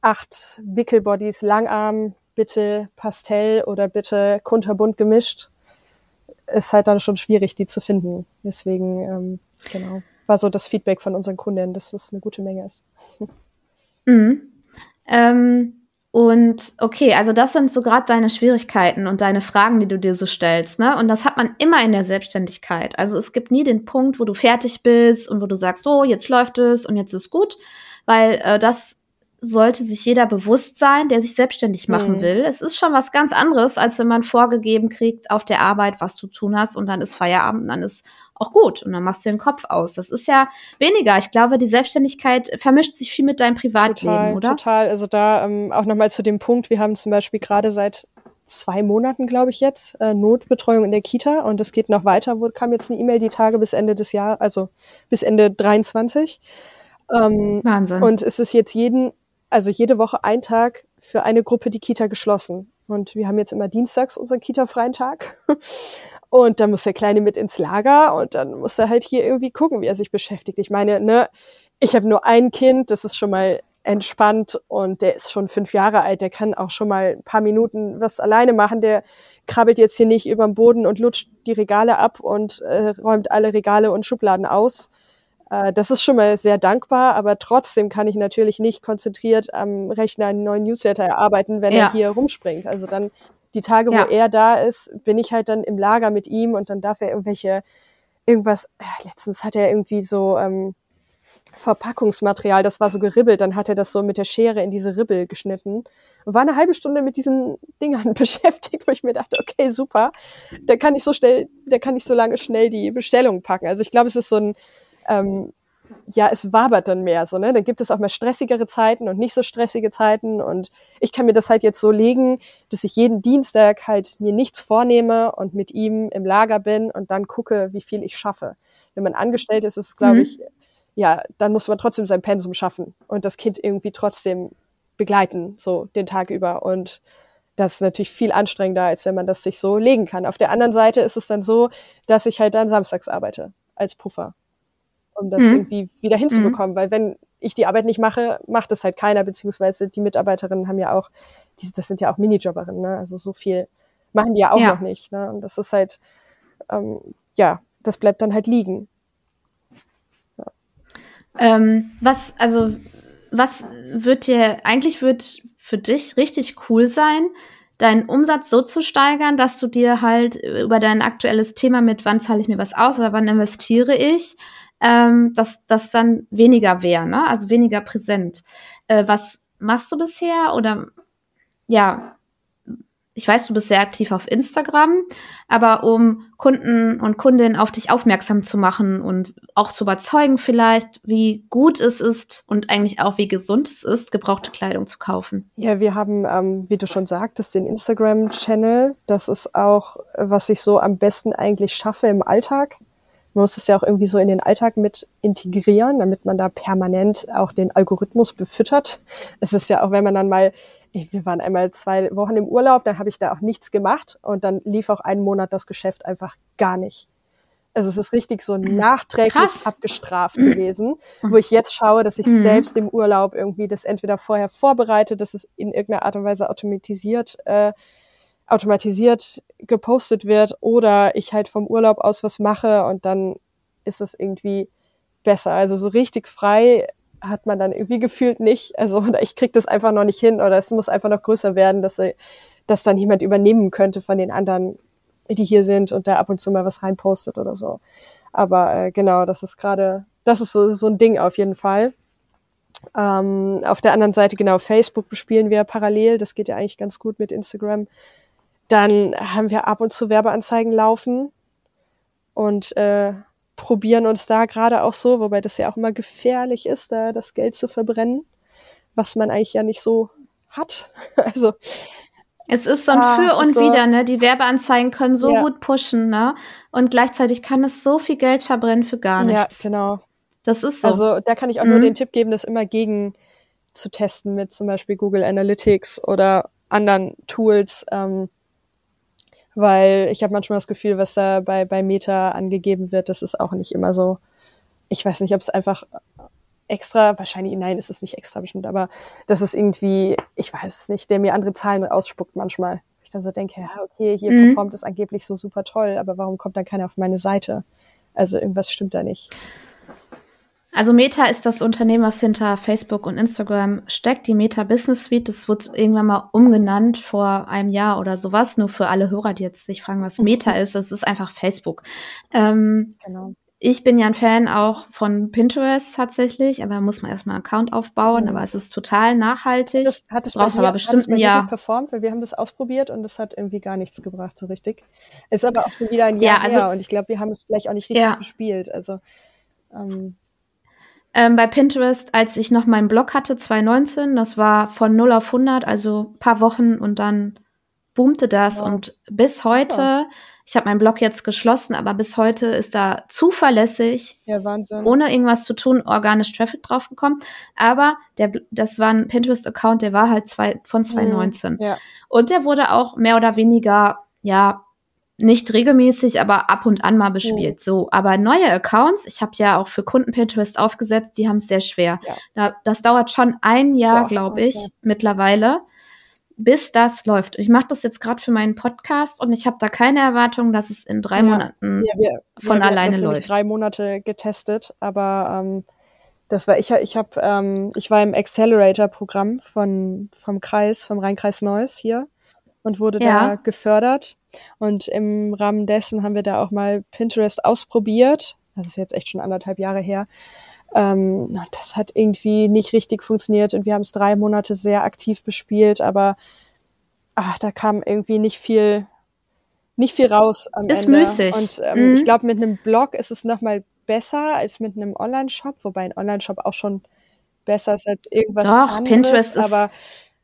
acht Wickelbodies, Langarm, bitte Pastell oder bitte kunterbunt gemischt, ist halt dann schon schwierig, die zu finden. Deswegen, ähm, genau, war so das Feedback von unseren Kunden, dass das eine gute Menge ist. Mhm. Ähm, und okay, also das sind so gerade deine Schwierigkeiten und deine Fragen, die du dir so stellst, ne? Und das hat man immer in der Selbstständigkeit. Also es gibt nie den Punkt, wo du fertig bist und wo du sagst, so, jetzt läuft es und jetzt ist gut, weil äh, das sollte sich jeder bewusst sein, der sich selbstständig machen mhm. will. Es ist schon was ganz anderes, als wenn man vorgegeben kriegt auf der Arbeit, was du tun hast und dann ist Feierabend, dann ist auch gut und dann machst du den Kopf aus. Das ist ja weniger. Ich glaube, die Selbstständigkeit vermischt sich viel mit deinem Privatleben, total, oder? Total. Also da ähm, auch nochmal zu dem Punkt, wir haben zum Beispiel gerade seit zwei Monaten, glaube ich jetzt, äh, Notbetreuung in der Kita und es geht noch weiter. Wo kam jetzt eine E-Mail die Tage bis Ende des Jahres, also bis Ende 23. Ähm, Wahnsinn. Und es ist jetzt jeden, also jede Woche ein Tag für eine Gruppe die Kita geschlossen. Und wir haben jetzt immer dienstags unseren Kita-freien Tag. Und dann muss der Kleine mit ins Lager und dann muss er halt hier irgendwie gucken, wie er sich beschäftigt. Ich meine, ne, ich habe nur ein Kind, das ist schon mal entspannt und der ist schon fünf Jahre alt, der kann auch schon mal ein paar Minuten was alleine machen, der krabbelt jetzt hier nicht über den Boden und lutscht die Regale ab und äh, räumt alle Regale und Schubladen aus. Äh, das ist schon mal sehr dankbar, aber trotzdem kann ich natürlich nicht konzentriert am Rechner einen neuen Newsletter erarbeiten, wenn ja. er hier rumspringt. Also dann die Tage, ja. wo er da ist, bin ich halt dann im Lager mit ihm und dann darf er irgendwelche, irgendwas, äh, letztens hat er irgendwie so ähm, Verpackungsmaterial, das war so geribbelt, dann hat er das so mit der Schere in diese Ribbel geschnitten und war eine halbe Stunde mit diesen Dingern beschäftigt, wo ich mir dachte, okay, super, da kann ich so schnell, da kann ich so lange schnell die Bestellung packen. Also ich glaube, es ist so ein ähm, ja, es wabert dann mehr so, ne? Dann gibt es auch mal stressigere Zeiten und nicht so stressige Zeiten. Und ich kann mir das halt jetzt so legen, dass ich jeden Dienstag halt mir nichts vornehme und mit ihm im Lager bin und dann gucke, wie viel ich schaffe. Wenn man angestellt ist, ist es, glaube mhm. ich, ja, dann muss man trotzdem sein Pensum schaffen und das Kind irgendwie trotzdem begleiten, so den Tag über. Und das ist natürlich viel anstrengender, als wenn man das sich so legen kann. Auf der anderen Seite ist es dann so, dass ich halt dann samstags arbeite als Puffer, um das mhm. irgendwie wieder hinzubekommen. Mhm. Weil wenn ich die Arbeit nicht mache, macht es halt keiner, beziehungsweise die Mitarbeiterinnen haben ja auch, die, das sind ja auch Minijobberinnen, ne? also so viel machen die ja auch ja. noch nicht. Ne? Und das ist halt, ähm, ja, das bleibt dann halt liegen. Ja. Ähm, was, also, was wird dir, eigentlich wird für dich richtig cool sein, deinen Umsatz so zu steigern, dass du dir halt über dein aktuelles Thema mit, wann zahle ich mir was aus oder wann investiere ich, ähm, dass das dann weniger wäre, ne? also weniger präsent. Äh, was machst du bisher oder ja, ich weiß, du bist sehr aktiv auf Instagram, aber um Kunden und Kundinnen auf dich aufmerksam zu machen und auch zu überzeugen vielleicht, wie gut es ist und eigentlich auch wie gesund es ist, gebrauchte Kleidung zu kaufen. Ja, wir haben, ähm, wie du schon sagtest, den Instagram-Channel. Das ist auch, was ich so am besten eigentlich schaffe im Alltag. Man muss es ja auch irgendwie so in den Alltag mit integrieren, damit man da permanent auch den Algorithmus befüttert. Es ist ja auch, wenn man dann mal wir waren einmal zwei Wochen im Urlaub, dann habe ich da auch nichts gemacht und dann lief auch einen Monat das Geschäft einfach gar nicht. Also es ist richtig so mhm. nachträglich Krass. abgestraft gewesen, wo ich jetzt schaue, dass ich mhm. selbst im Urlaub irgendwie das entweder vorher vorbereite, dass es in irgendeiner Art und Weise automatisiert, äh, automatisiert gepostet wird oder ich halt vom Urlaub aus was mache und dann ist es irgendwie besser. Also so richtig frei hat man dann irgendwie gefühlt nicht. Also ich krieg das einfach noch nicht hin oder es muss einfach noch größer werden, dass dass dann jemand übernehmen könnte von den anderen, die hier sind und da ab und zu mal was reinpostet oder so. Aber äh, genau, das ist gerade, das ist so, so ein Ding auf jeden Fall. Ähm, auf der anderen Seite, genau, Facebook bespielen wir parallel. Das geht ja eigentlich ganz gut mit Instagram. Dann haben wir ab und zu Werbeanzeigen laufen. Und äh, probieren uns da gerade auch so, wobei das ja auch immer gefährlich ist, da das Geld zu verbrennen, was man eigentlich ja nicht so hat. Also es ist so ein ah, Für und so Wider, ne? Die Werbeanzeigen können so ja. gut pushen, ne? Und gleichzeitig kann es so viel Geld verbrennen für gar nichts. Ja, genau. Das ist so. Also da kann ich auch mhm. nur den Tipp geben, das immer gegen zu testen mit zum Beispiel Google Analytics oder anderen Tools. Ähm, weil ich habe manchmal das Gefühl, was da bei, bei Meta angegeben wird, das ist auch nicht immer so. Ich weiß nicht, ob es einfach extra, wahrscheinlich, nein, ist es nicht extra bestimmt, aber das ist irgendwie, ich weiß es nicht, der mir andere Zahlen ausspuckt manchmal. Ich dann so denke, ja, okay, hier mhm. performt es angeblich so super toll, aber warum kommt dann keiner auf meine Seite? Also irgendwas stimmt da nicht. Also Meta ist das Unternehmen, was hinter Facebook und Instagram steckt, die Meta Business Suite. Das wird irgendwann mal umgenannt vor einem Jahr oder sowas. Nur für alle Hörer, die jetzt sich fragen, was Meta ist. Es ist einfach Facebook. Ähm, genau. Ich bin ja ein Fan auch von Pinterest tatsächlich, aber muss man erstmal einen Account aufbauen. Mhm. Aber es ist total nachhaltig. Das hat es Brauchst aber bestimmt ein Jahr. performt, weil wir haben das ausprobiert und das hat irgendwie gar nichts gebracht so richtig. Ist aber auch schon wieder ein Jahr ja, also, her und ich glaube, wir haben es vielleicht auch nicht richtig ja. gespielt. Also ähm, ähm, bei Pinterest, als ich noch meinen Blog hatte, 2019, das war von 0 auf 100, also paar Wochen und dann boomte das. Wow. Und bis heute, ja. ich habe meinen Blog jetzt geschlossen, aber bis heute ist da zuverlässig, ja, ohne irgendwas zu tun, organisch Traffic draufgekommen. Aber der, das war ein Pinterest-Account, der war halt zwei, von 2019. Mhm, ja. Und der wurde auch mehr oder weniger, ja, nicht regelmäßig, aber ab und an mal bespielt. Mhm. So, aber neue Accounts, ich habe ja auch für Kunden Pinterest aufgesetzt, die haben es sehr schwer. Ja. das dauert schon ein Jahr, glaube ich, okay. mittlerweile, bis das läuft. Ich mache das jetzt gerade für meinen Podcast und ich habe da keine Erwartung, dass es in drei ja. Monaten ja, wir, von wir, alleine wir läuft. drei Monate getestet, aber ähm, das war ich. Ich habe, ähm, ich war im Accelerator-Programm von vom Kreis, vom Rheinkreis Neuss hier und wurde da gefördert und im Rahmen dessen haben wir da auch mal Pinterest ausprobiert. Das ist jetzt echt schon anderthalb Jahre her. Ähm, das hat irgendwie nicht richtig funktioniert und wir haben es drei Monate sehr aktiv bespielt, aber ach, da kam irgendwie nicht viel, nicht viel raus am ist Ende. Müßig. Und ähm, mhm. ich glaube, mit einem Blog ist es noch mal besser als mit einem Online-Shop, wobei ein Online-Shop auch schon besser ist als irgendwas Doch, anderes. Pinterest aber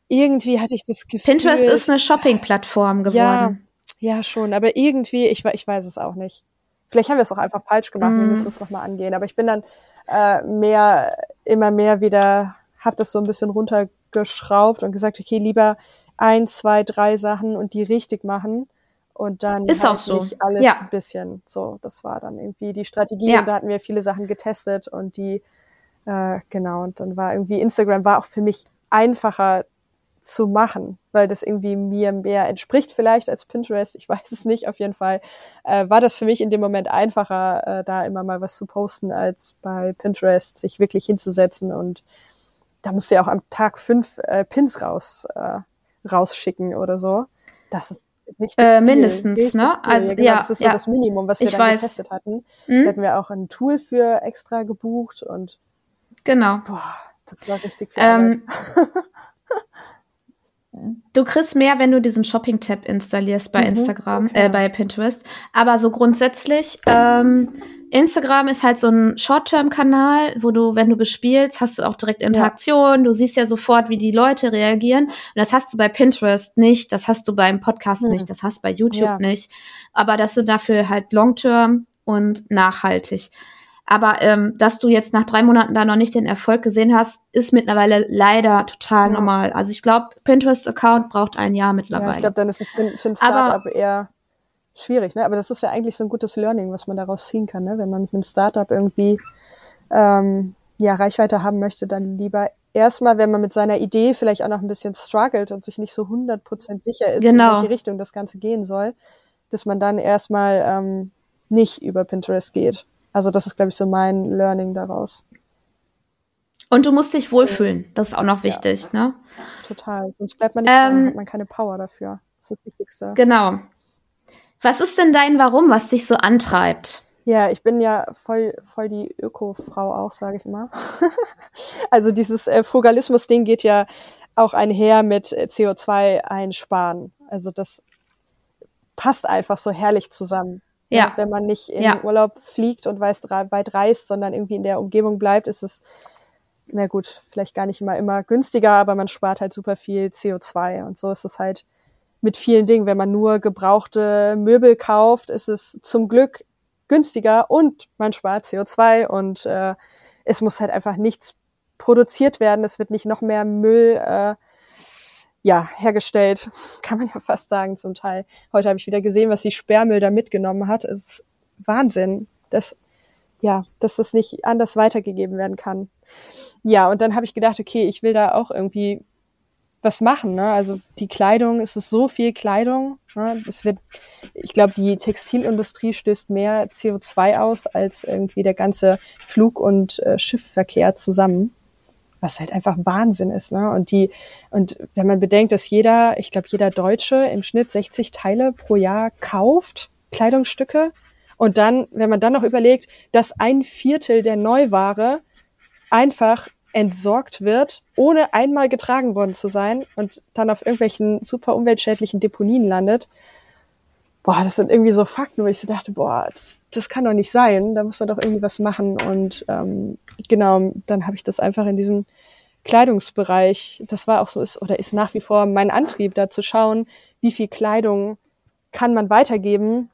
irgendwie hatte ich das Gefühl. Pinterest ist eine Shopping-Plattform geworden. Ja, ja, schon, aber irgendwie, ich, ich weiß es auch nicht. Vielleicht haben wir es auch einfach falsch gemacht, mm. wir müssen es nochmal angehen. Aber ich bin dann äh, mehr, immer mehr wieder, habe das so ein bisschen runtergeschraubt und gesagt, okay, lieber ein, zwei, drei Sachen und die richtig machen und dann ist halt auch so. nicht alles ja. ein bisschen. So, das war dann irgendwie die Strategie Ja. und da hatten wir viele Sachen getestet und die, äh, genau, und dann war irgendwie Instagram war auch für mich einfacher zu machen, weil das irgendwie mir mehr entspricht vielleicht als Pinterest, ich weiß es nicht, auf jeden Fall äh, war das für mich in dem Moment einfacher, äh, da immer mal was zu posten, als bei Pinterest sich wirklich hinzusetzen und da musst du ja auch am Tag fünf äh, Pins raus, äh, rausschicken oder so. Das ist richtig Äh, mindestens, richtig ne? Viel. Also, ja, genau, ja, das ist so ja. das Minimum, was wir Ich dann weiß. getestet hatten. Hm? Da hatten wir auch ein Tool für extra gebucht und Genau. boah, das war richtig viel Ähm, Arbeit. Du kriegst mehr, wenn du diesen Shopping-Tab installierst bei Mhm, Instagram, okay. äh, bei Pinterest. Aber so grundsätzlich, ähm, Instagram ist halt so ein Short-Term-Kanal, wo du, wenn du bespielst, hast du auch direkt Interaktion. Du siehst ja sofort, wie die Leute reagieren. Und das hast du bei Pinterest nicht, das hast du beim Podcast Hm. nicht, das hast du bei YouTube Ja. nicht. Aber das sind dafür halt Long-Term und nachhaltig. Aber ähm, dass du jetzt nach drei Monaten da noch nicht den Erfolg gesehen hast, ist mittlerweile leider total Ja. normal. Also ich glaube, Pinterest-Account braucht ein Jahr Ja, mittlerweile. ich glaube, dann ist es für, ein Aber- Startup eher schwierig, ne? Aber das ist ja eigentlich so ein gutes Learning, was man daraus ziehen kann, ne? Wenn man mit einem Startup irgendwie ähm, ja Reichweite haben möchte, dann lieber erstmal, wenn man mit seiner Idee vielleicht auch noch ein bisschen struggelt und sich nicht so 100% sicher ist, Genau. in welche Richtung das Ganze gehen soll, dass man dann erstmal ähm, nicht über Pinterest geht. Also das ist, glaube ich, so mein Learning daraus. Und du musst dich wohlfühlen. Das ist auch noch wichtig, ne? Total. Sonst bleibt man nicht Ähm, dran, hat man keine Power dafür. Das ist das Wichtigste. Genau. Was ist denn dein Warum, was dich so antreibt? Ja, ich bin ja voll, voll die Öko-Frau auch, sage ich immer. also dieses äh, Frugalismus-Ding geht ja auch einher mit äh, CO2 einsparen. Also das passt einfach so herrlich zusammen. Ja. Wenn man nicht in Ja. Urlaub fliegt und weiß, weit reist, sondern irgendwie in der Umgebung bleibt, ist es, na gut, vielleicht gar nicht immer immer günstiger, aber man spart halt super viel CO2. Und so ist es halt mit vielen Dingen. Wenn man nur gebrauchte Möbel kauft, ist es zum Glück günstiger und man spart CO2 und äh, es muss halt einfach nichts produziert werden. Es wird nicht noch mehr Müll äh, ja, hergestellt, kann man ja fast sagen zum Teil. Heute habe ich wieder gesehen, was die Sperrmüll da mitgenommen hat. Es ist Wahnsinn, dass, ja, dass das nicht anders weitergegeben werden kann. Ja, und dann habe ich gedacht, okay, ich will da auch irgendwie was machen. Ne? Also die Kleidung, es ist so viel Kleidung. Ne? Es wird, ich glaube, die Textilindustrie stößt mehr CO2 aus als irgendwie der ganze Flug- und äh, Schiffverkehr zusammen was halt einfach Wahnsinn ist, ne? Und die, und wenn man bedenkt, dass jeder, ich glaube, jeder Deutsche im Schnitt 60 Teile pro Jahr kauft, Kleidungsstücke, und dann, wenn man dann noch überlegt, dass ein Viertel der Neuware einfach entsorgt wird, ohne einmal getragen worden zu sein und dann auf irgendwelchen super umweltschädlichen Deponien landet. Boah, das sind irgendwie so Fakten, wo ich so dachte, boah, das, das kann doch nicht sein. Da muss man doch irgendwie was machen. Und ähm, genau, dann habe ich das einfach in diesem Kleidungsbereich, das war auch so, ist oder ist nach wie vor mein Antrieb, da zu schauen, wie viel Kleidung kann man weitergeben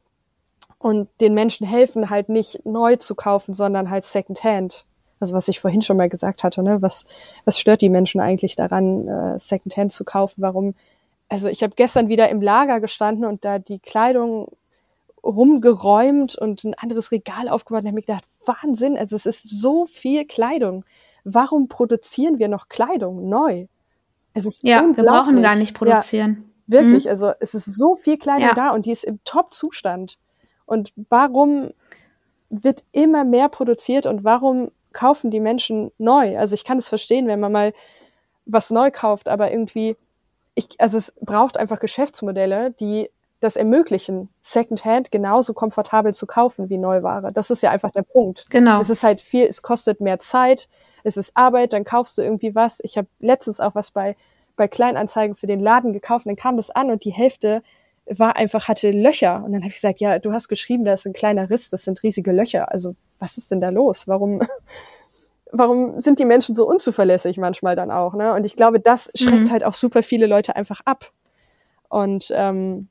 und den Menschen helfen, halt nicht neu zu kaufen, sondern halt Secondhand. Also was ich vorhin schon mal gesagt hatte, ne? was, was stört die Menschen eigentlich daran, äh, Secondhand zu kaufen? Warum? Also ich habe gestern wieder im Lager gestanden und da die Kleidung rumgeräumt und ein anderes Regal aufgebaut und habe mir gedacht, Wahnsinn, also es ist so viel Kleidung. Warum produzieren wir noch Kleidung neu? Es ist Ja, wir brauchen gar nicht produzieren. Ja, wirklich, Mhm. also es ist so viel Kleidung Ja. da und die ist im Top-Zustand. Und warum wird immer mehr produziert und warum kaufen die Menschen neu? Also ich kann es verstehen, wenn man mal was neu kauft, aber irgendwie, ich, also es braucht einfach Geschäftsmodelle, die das ermöglichen, Secondhand genauso komfortabel zu kaufen wie Neuware. Das ist ja einfach der Punkt. Genau. Es ist halt viel, es kostet mehr Zeit, es ist Arbeit, dann kaufst du irgendwie was. Ich habe letztens auch was bei, bei Kleinanzeigen für den Laden gekauft, und dann kam das an und die Hälfte war einfach, hatte Löcher. Und dann habe ich gesagt, ja, du hast geschrieben, da ist ein kleiner Riss, das sind riesige Löcher. Also was ist denn da los? Warum, warum sind die Menschen so unzuverlässig manchmal dann auch? Ne? Und ich glaube, das schreckt Mhm. halt auch super viele Leute einfach ab. Und ähm,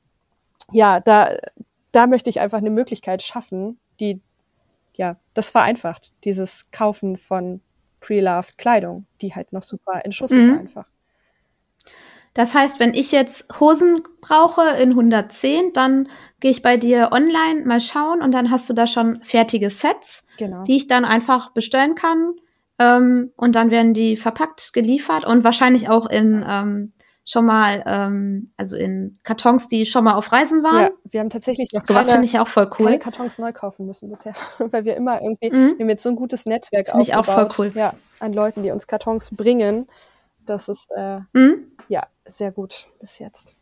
ja, da, da möchte ich einfach eine Möglichkeit schaffen, die ja das vereinfacht, dieses Kaufen von pre-loved Kleidung, die halt noch super in Schuss ist Mhm. einfach. Das heißt, wenn ich jetzt Hosen brauche in 110, dann gehe ich bei dir online mal schauen und dann hast du da schon fertige Sets, genau. die ich dann einfach bestellen kann. Ähm, und dann werden die verpackt, geliefert und wahrscheinlich auch in ähm, schon mal, ähm, also in Kartons, die schon mal auf Reisen waren. Ja, wir haben tatsächlich noch Sowas finde ich auch voll cool. keine Kartons neu kaufen müssen bisher, weil wir immer irgendwie, mhm. wir haben jetzt so ein gutes Netzwerk find aufgebaut. Ich auch voll cool. Ja, an Leuten, die uns Kartons bringen. Das ist, äh, mhm. ja, sehr gut bis jetzt.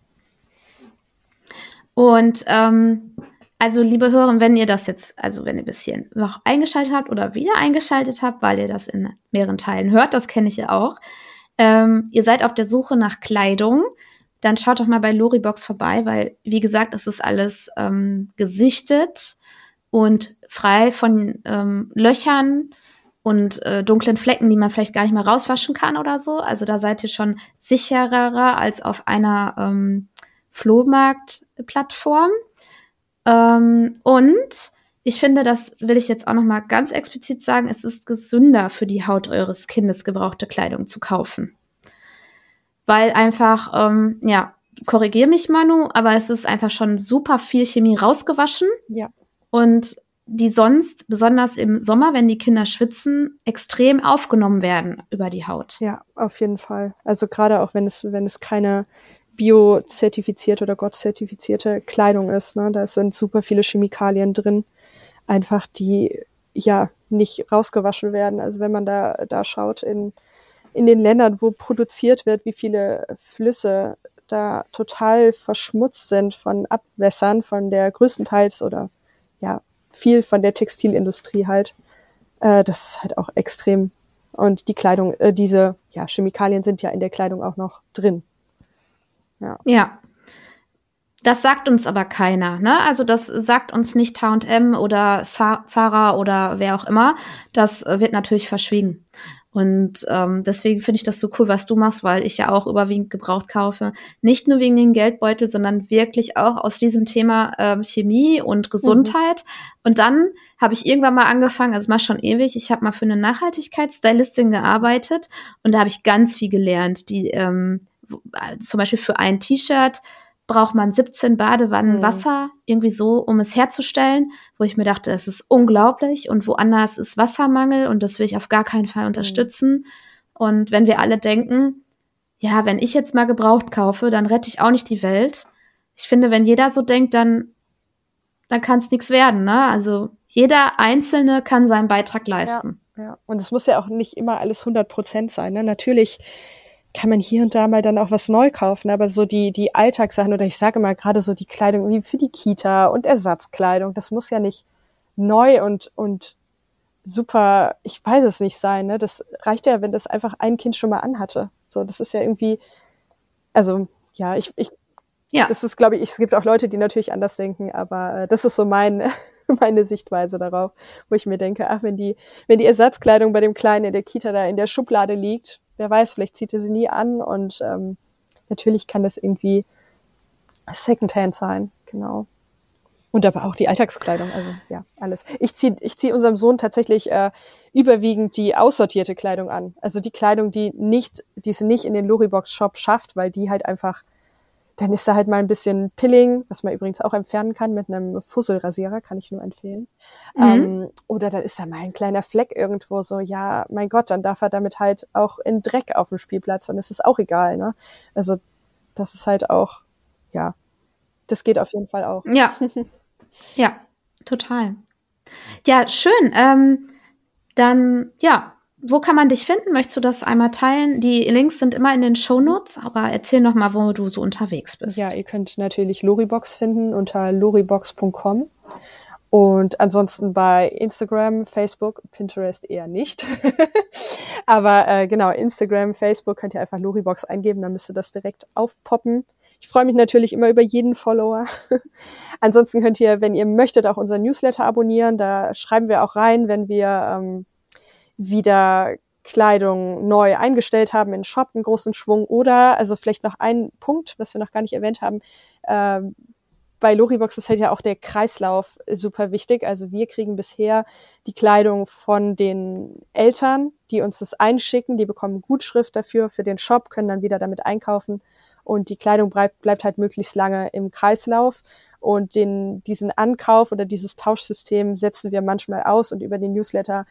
Und ähm, also, liebe Hörer, wenn ihr das jetzt, also wenn ihr bis hierhin noch eingeschaltet habt oder wieder eingeschaltet habt, weil ihr das in mehreren Teilen hört, das kenne ich ja auch, ähm, ihr seid auf der Suche nach Kleidung, dann schaut doch mal bei Loribox vorbei, weil, wie gesagt, es ist alles ähm, gesichtet und frei von ähm, Löchern und äh, dunklen Flecken, die man vielleicht gar nicht mehr rauswaschen kann oder so. Also da seid ihr schon sicherer als auf einer ähm, Flohmarktplattform. Ähm, und ich finde, das will ich jetzt auch noch mal ganz explizit sagen, es ist gesünder für die Haut eures Kindes gebrauchte Kleidung zu kaufen. Weil einfach, ähm, ja, korrigier mich Manu, aber es ist einfach schon super viel Chemie rausgewaschen. Ja. Und die sonst, besonders im Sommer, wenn die Kinder schwitzen, extrem aufgenommen werden über die Haut. Ja, auf jeden Fall. Also gerade auch wenn es, wenn es keine bio-zertifizierte oder Gott-zertifizierte Kleidung ist, ne, da sind super viele Chemikalien drin einfach die ja nicht rausgewaschen werden. Also wenn man da, da schaut in, in den Ländern, wo produziert wird, wie viele Flüsse da total verschmutzt sind von Abwässern, von der größtenteils oder ja, viel von der Textilindustrie halt. Äh, das ist halt auch extrem. Und die Kleidung, äh, diese ja, Chemikalien sind ja in der Kleidung auch noch drin. Ja. ja. Das sagt uns aber keiner, ne? Also das sagt uns nicht H&M oder Zara oder wer auch immer. Das äh, wird natürlich verschwiegen. Und ähm, deswegen finde ich das so cool, was du machst, weil ich ja auch überwiegend gebraucht kaufe. Nicht nur wegen den Geldbeutel, sondern wirklich auch aus diesem Thema ähm, Chemie und Gesundheit. Mhm. Und dann habe ich irgendwann mal angefangen, also mal schon ewig, ich habe mal für eine Nachhaltigkeitsstylistin gearbeitet und da habe ich ganz viel gelernt. Die ähm, zum Beispiel für ein T-Shirt braucht man 17 Badewannen mhm. Wasser, irgendwie so, um es herzustellen, wo ich mir dachte, es ist unglaublich und woanders ist Wassermangel und das will ich auf gar keinen Fall mhm. unterstützen. Mhm. Und wenn wir alle denken, ja, wenn ich jetzt mal gebraucht kaufe, dann rette ich auch nicht die Welt. Ich finde, wenn jeder so denkt, dann, dann kann es nichts werden, ne? Also jeder Einzelne kann seinen Beitrag leisten. Ja, ja. Und es muss ja auch nicht immer alles 100 Prozent sein, ne? Natürlich kann man hier und da mal dann auch was neu kaufen, aber so die, die Alltagssachen oder ich sage mal gerade so die Kleidung wie für die Kita und Ersatzkleidung, das muss ja nicht neu und, und super, ich weiß es nicht sein, ne? Das reicht ja, wenn das einfach ein Kind schon mal anhatte. So, das ist ja irgendwie, also, ja, ich, ich, ja. das ist, glaube ich, es gibt auch Leute, die natürlich anders denken, aber äh, das ist so mein, meine Sichtweise darauf, wo ich mir denke, ach, wenn die, wenn die Ersatzkleidung bei dem Kleinen in der Kita da in der Schublade liegt, wer weiß, vielleicht zieht er sie nie an und ähm, natürlich kann das irgendwie Secondhand sein, genau. Und aber auch die Alltagskleidung, also ja, alles. Ich ziehe ich zieh unserem Sohn tatsächlich äh, überwiegend die aussortierte Kleidung an. Also die Kleidung, die nicht, die es nicht in den Loribox-Shop schafft, weil die halt einfach dann ist da halt mal ein bisschen Pilling, was man übrigens auch entfernen kann mit einem Fusselrasierer, kann ich nur empfehlen. Mhm. Ähm, oder dann ist da mal ein kleiner Fleck irgendwo so, ja, mein Gott, dann darf er damit halt auch in Dreck auf dem Spielplatz, dann ist es auch egal, ne? Also das ist halt auch, ja, das geht auf jeden Fall auch. Ja, ja, total. Ja, schön. Ähm, dann, ja, wo kann man dich finden? Möchtest du das einmal teilen? Die Links sind immer in den Show Notes, aber erzähl noch mal, wo du so unterwegs bist. Ja, ihr könnt natürlich Loribox finden unter loribox.com und ansonsten bei Instagram, Facebook, Pinterest eher nicht. aber äh, genau, Instagram, Facebook könnt ihr einfach Loribox eingeben, dann müsste das direkt aufpoppen. Ich freue mich natürlich immer über jeden Follower. Ansonsten könnt ihr, wenn ihr möchtet, auch unseren Newsletter abonnieren. Da schreiben wir auch rein, wenn wir ähm, wieder Kleidung neu eingestellt haben in Shop, einen großen Schwung oder, also vielleicht noch ein Punkt, was wir noch gar nicht erwähnt haben, äh, bei Loribox ist halt ja auch der Kreislauf super wichtig. Also wir kriegen bisher die Kleidung von den Eltern, die uns das einschicken, die bekommen Gutschrift dafür für den Shop, können dann wieder damit einkaufen und die Kleidung bleibt, bleibt halt möglichst lange im Kreislauf. Und den, diesen Ankauf oder dieses Tauschsystem setzen wir manchmal aus und über den Newsletter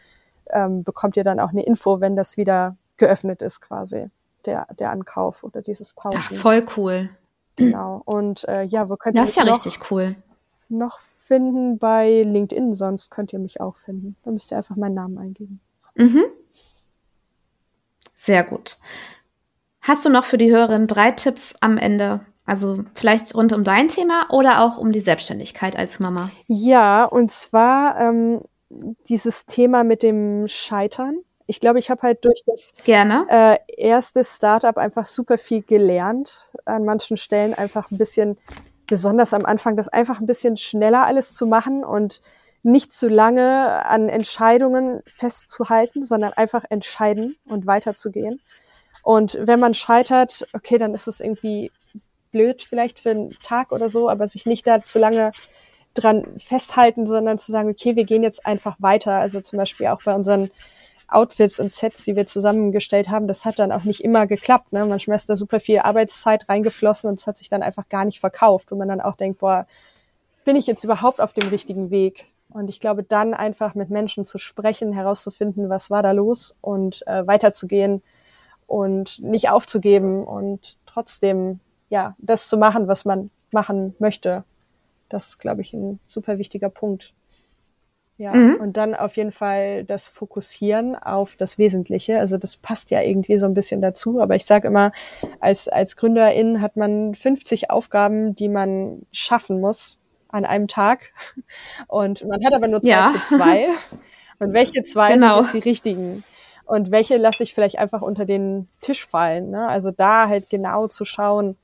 ähm, bekommt ihr dann auch eine Info, wenn das wieder geöffnet ist quasi, der, der Ankauf oder dieses Tauschen. Ja, voll cool. Genau. Und äh, ja, wo könnt ihr Das ist ja noch, richtig cool. Noch finden bei LinkedIn, sonst könnt ihr mich auch finden. Da müsst ihr einfach meinen Namen eingeben. Mhm. Sehr gut. Hast du noch für die Hörerin drei Tipps am Ende, also vielleicht rund um dein Thema oder auch um die Selbstständigkeit als Mama. Ja, und zwar ähm, dieses Thema mit dem Scheitern. Ich glaube, ich habe halt durch das Gerne. Äh, erste Startup einfach super viel gelernt. An manchen Stellen einfach ein bisschen, besonders am Anfang, das einfach ein bisschen schneller alles zu machen und nicht zu lange an Entscheidungen festzuhalten, sondern einfach entscheiden und weiterzugehen. Und wenn man scheitert, okay, dann ist es irgendwie blöd vielleicht für einen Tag oder so, aber sich nicht da zu lange dran festhalten, sondern zu sagen, okay, wir gehen jetzt einfach weiter. Also zum Beispiel auch bei unseren Outfits und Sets, die wir zusammengestellt haben, das hat dann auch nicht immer geklappt. Ne? Manchmal ist da super viel Arbeitszeit reingeflossen und es hat sich dann einfach gar nicht verkauft, wo man dann auch denkt, boah, bin ich jetzt überhaupt auf dem richtigen Weg? Und ich glaube, dann einfach mit Menschen zu sprechen, herauszufinden, was war da los und äh, weiterzugehen und nicht aufzugeben und trotzdem ja, das zu machen, was man machen möchte. Das ist, glaube ich, ein super wichtiger Punkt. Ja, mhm. und dann auf jeden Fall das Fokussieren auf das Wesentliche. Also das passt ja irgendwie so ein bisschen dazu. Aber ich sage immer, als, als Gründerin hat man 50 Aufgaben, die man schaffen muss an einem Tag. Und man hat aber nur Zeit ja. für zwei. Und welche zwei genau. sind jetzt die richtigen? Und welche lasse ich vielleicht einfach unter den Tisch fallen? Ne? Also da halt genau zu schauen,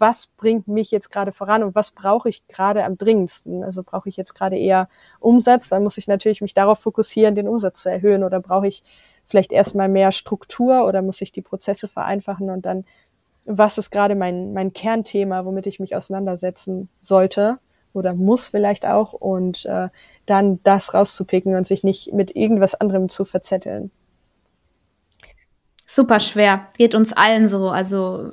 was bringt mich jetzt gerade voran und was brauche ich gerade am dringendsten? Also brauche ich jetzt gerade eher Umsatz, dann muss ich natürlich mich darauf fokussieren, den Umsatz zu erhöhen oder brauche ich vielleicht erstmal mehr Struktur oder muss ich die Prozesse vereinfachen und dann, was ist gerade mein, mein Kernthema, womit ich mich auseinandersetzen sollte oder muss vielleicht auch und äh, dann das rauszupicken und sich nicht mit irgendwas anderem zu verzetteln. Super schwer. Geht uns allen so. Also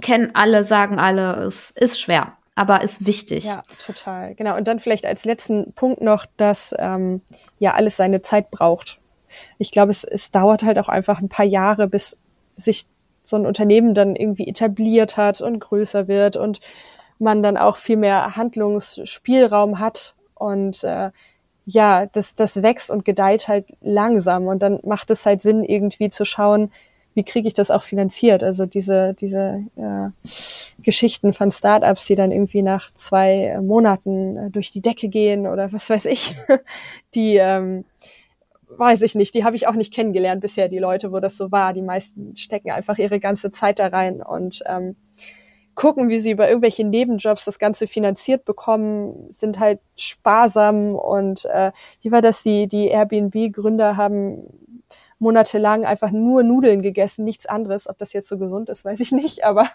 kennen alle, sagen alle, es ist schwer, aber ist wichtig. Ja, total. Genau. Und dann vielleicht als letzten Punkt noch, dass ähm, ja alles seine Zeit braucht. Ich glaube, es, es dauert halt auch einfach ein paar Jahre, bis sich so ein Unternehmen dann irgendwie etabliert hat und größer wird und man dann auch viel mehr Handlungsspielraum hat und äh, ja, das, das wächst und gedeiht halt langsam und dann macht es halt Sinn, irgendwie zu schauen, wie kriege ich das auch finanziert? Also diese, diese äh, Geschichten von Startups, die dann irgendwie nach zwei äh, Monaten äh, durch die Decke gehen oder was weiß ich, die ähm, weiß ich nicht, die habe ich auch nicht kennengelernt bisher, die Leute, wo das so war. Die meisten stecken einfach ihre ganze Zeit da rein und ähm, gucken, wie sie über irgendwelche Nebenjobs das Ganze finanziert bekommen, sind halt sparsam und äh, wie war das, die, die Airbnb-Gründer haben monatelang einfach nur Nudeln gegessen, nichts anderes. Ob das jetzt so gesund ist, weiß ich nicht, aber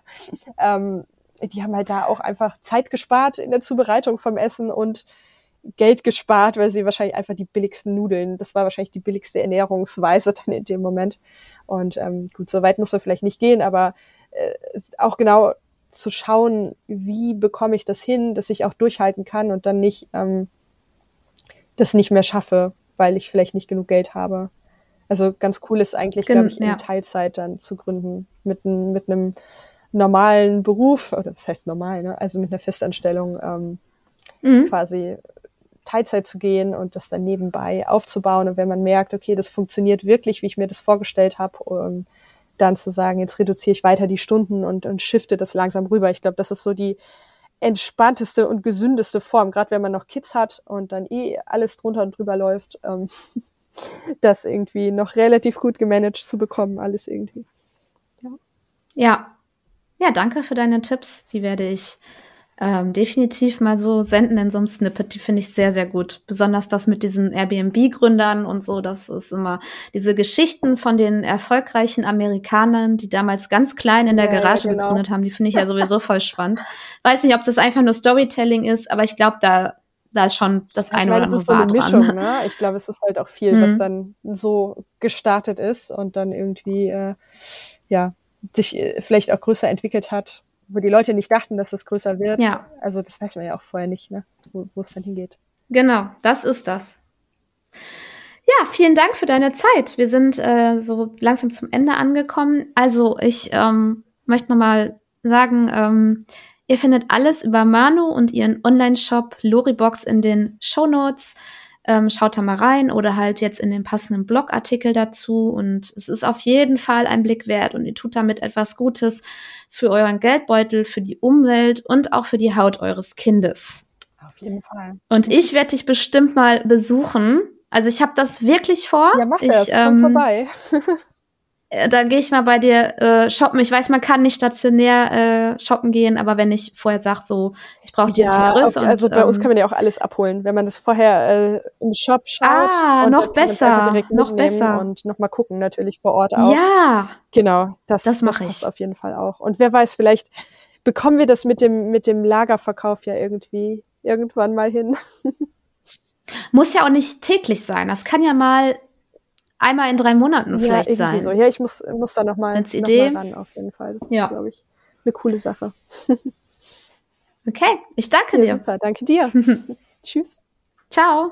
ähm, die haben halt da auch einfach Zeit gespart in der Zubereitung vom Essen und Geld gespart, weil sie wahrscheinlich einfach die billigsten Nudeln, das war wahrscheinlich die billigste Ernährungsweise dann in dem Moment. Und ähm, gut, so weit muss man vielleicht nicht gehen, aber äh, auch genau zu schauen, wie bekomme ich das hin, dass ich auch durchhalten kann und dann nicht ähm, das nicht mehr schaffe, weil ich vielleicht nicht genug Geld habe. Also ganz cool ist eigentlich, glaube ich, in ja. Teilzeit dann zu gründen mit, ein, mit einem normalen Beruf, oder das heißt normal, ne? also mit einer Festanstellung ähm, mhm. quasi Teilzeit zu gehen und das dann nebenbei aufzubauen. Und wenn man merkt, okay, das funktioniert wirklich, wie ich mir das vorgestellt habe, um dann zu sagen, jetzt reduziere ich weiter die Stunden und, und shifte das langsam rüber. Ich glaube, das ist so die entspannteste und gesündeste Form, gerade wenn man noch Kids hat und dann eh alles drunter und drüber läuft. Ähm, das irgendwie noch relativ gut gemanagt zu bekommen, alles irgendwie. Ja. Ja, ja danke für deine Tipps. Die werde ich ähm, definitiv mal so senden in so einem Snippet. Die finde ich sehr, sehr gut. Besonders das mit diesen Airbnb-Gründern und so. Das ist immer diese Geschichten von den erfolgreichen Amerikanern, die damals ganz klein in der ja, Garage ja, genau. gegründet haben. Die finde ich ja sowieso voll spannend. Weiß nicht, ob das einfach nur Storytelling ist, aber ich glaube, da da ist schon das eine oder andere. Das ist so eine Mischung, dran. ne? Ich glaube, es ist halt auch viel, mhm. was dann so gestartet ist und dann irgendwie, äh, ja, sich äh, vielleicht auch größer entwickelt hat, wo die Leute nicht dachten, dass es größer wird. Ja. Also das weiß man ja auch vorher nicht, ne? wo, wo es dann hingeht. Genau, das ist das. Ja, vielen Dank für deine Zeit. Wir sind äh, so langsam zum Ende angekommen. Also ich ähm, möchte nochmal sagen, ähm, ihr findet alles über Manu und ihren Online-Shop Loribox in den Show Notes. Ähm, schaut da mal rein oder halt jetzt in den passenden Blogartikel dazu. Und es ist auf jeden Fall ein Blick wert und ihr tut damit etwas Gutes für euren Geldbeutel, für die Umwelt und auch für die Haut eures Kindes. Auf jeden Fall. Und ich werde dich bestimmt mal besuchen. Also ich habe das wirklich vor. Ja, mach ich, das, komm ähm, vorbei. äh, Da gehe ich mal bei dir äh, shoppen. Ich weiß, man kann nicht stationär äh, shoppen gehen, aber wenn ich vorher sage, so, ich brauche die, Ja, die Größe. auf, also und, bei uns ähm, kann man ja auch alles abholen, wenn man das vorher äh, im Shop schaut. Ah, noch besser, noch besser. Und nochmal gucken, natürlich vor Ort auch. Ja, Genau, das, Das mach passt ich. auf jeden Fall auch. Und wer weiß, vielleicht bekommen wir das mit dem, mit dem Lagerverkauf ja irgendwie irgendwann mal hin. muss ja auch nicht täglich sein. Das kann ja mal einmal in drei Monaten vielleicht ja, sein. so. Ja, ich muss, muss da nochmal noch Idee. mal ran, auf jeden Fall. Das Ja. ist, glaube ich, eine coole Sache. Okay, ich danke Ja, dir. super, danke dir. Tschüss. Ciao.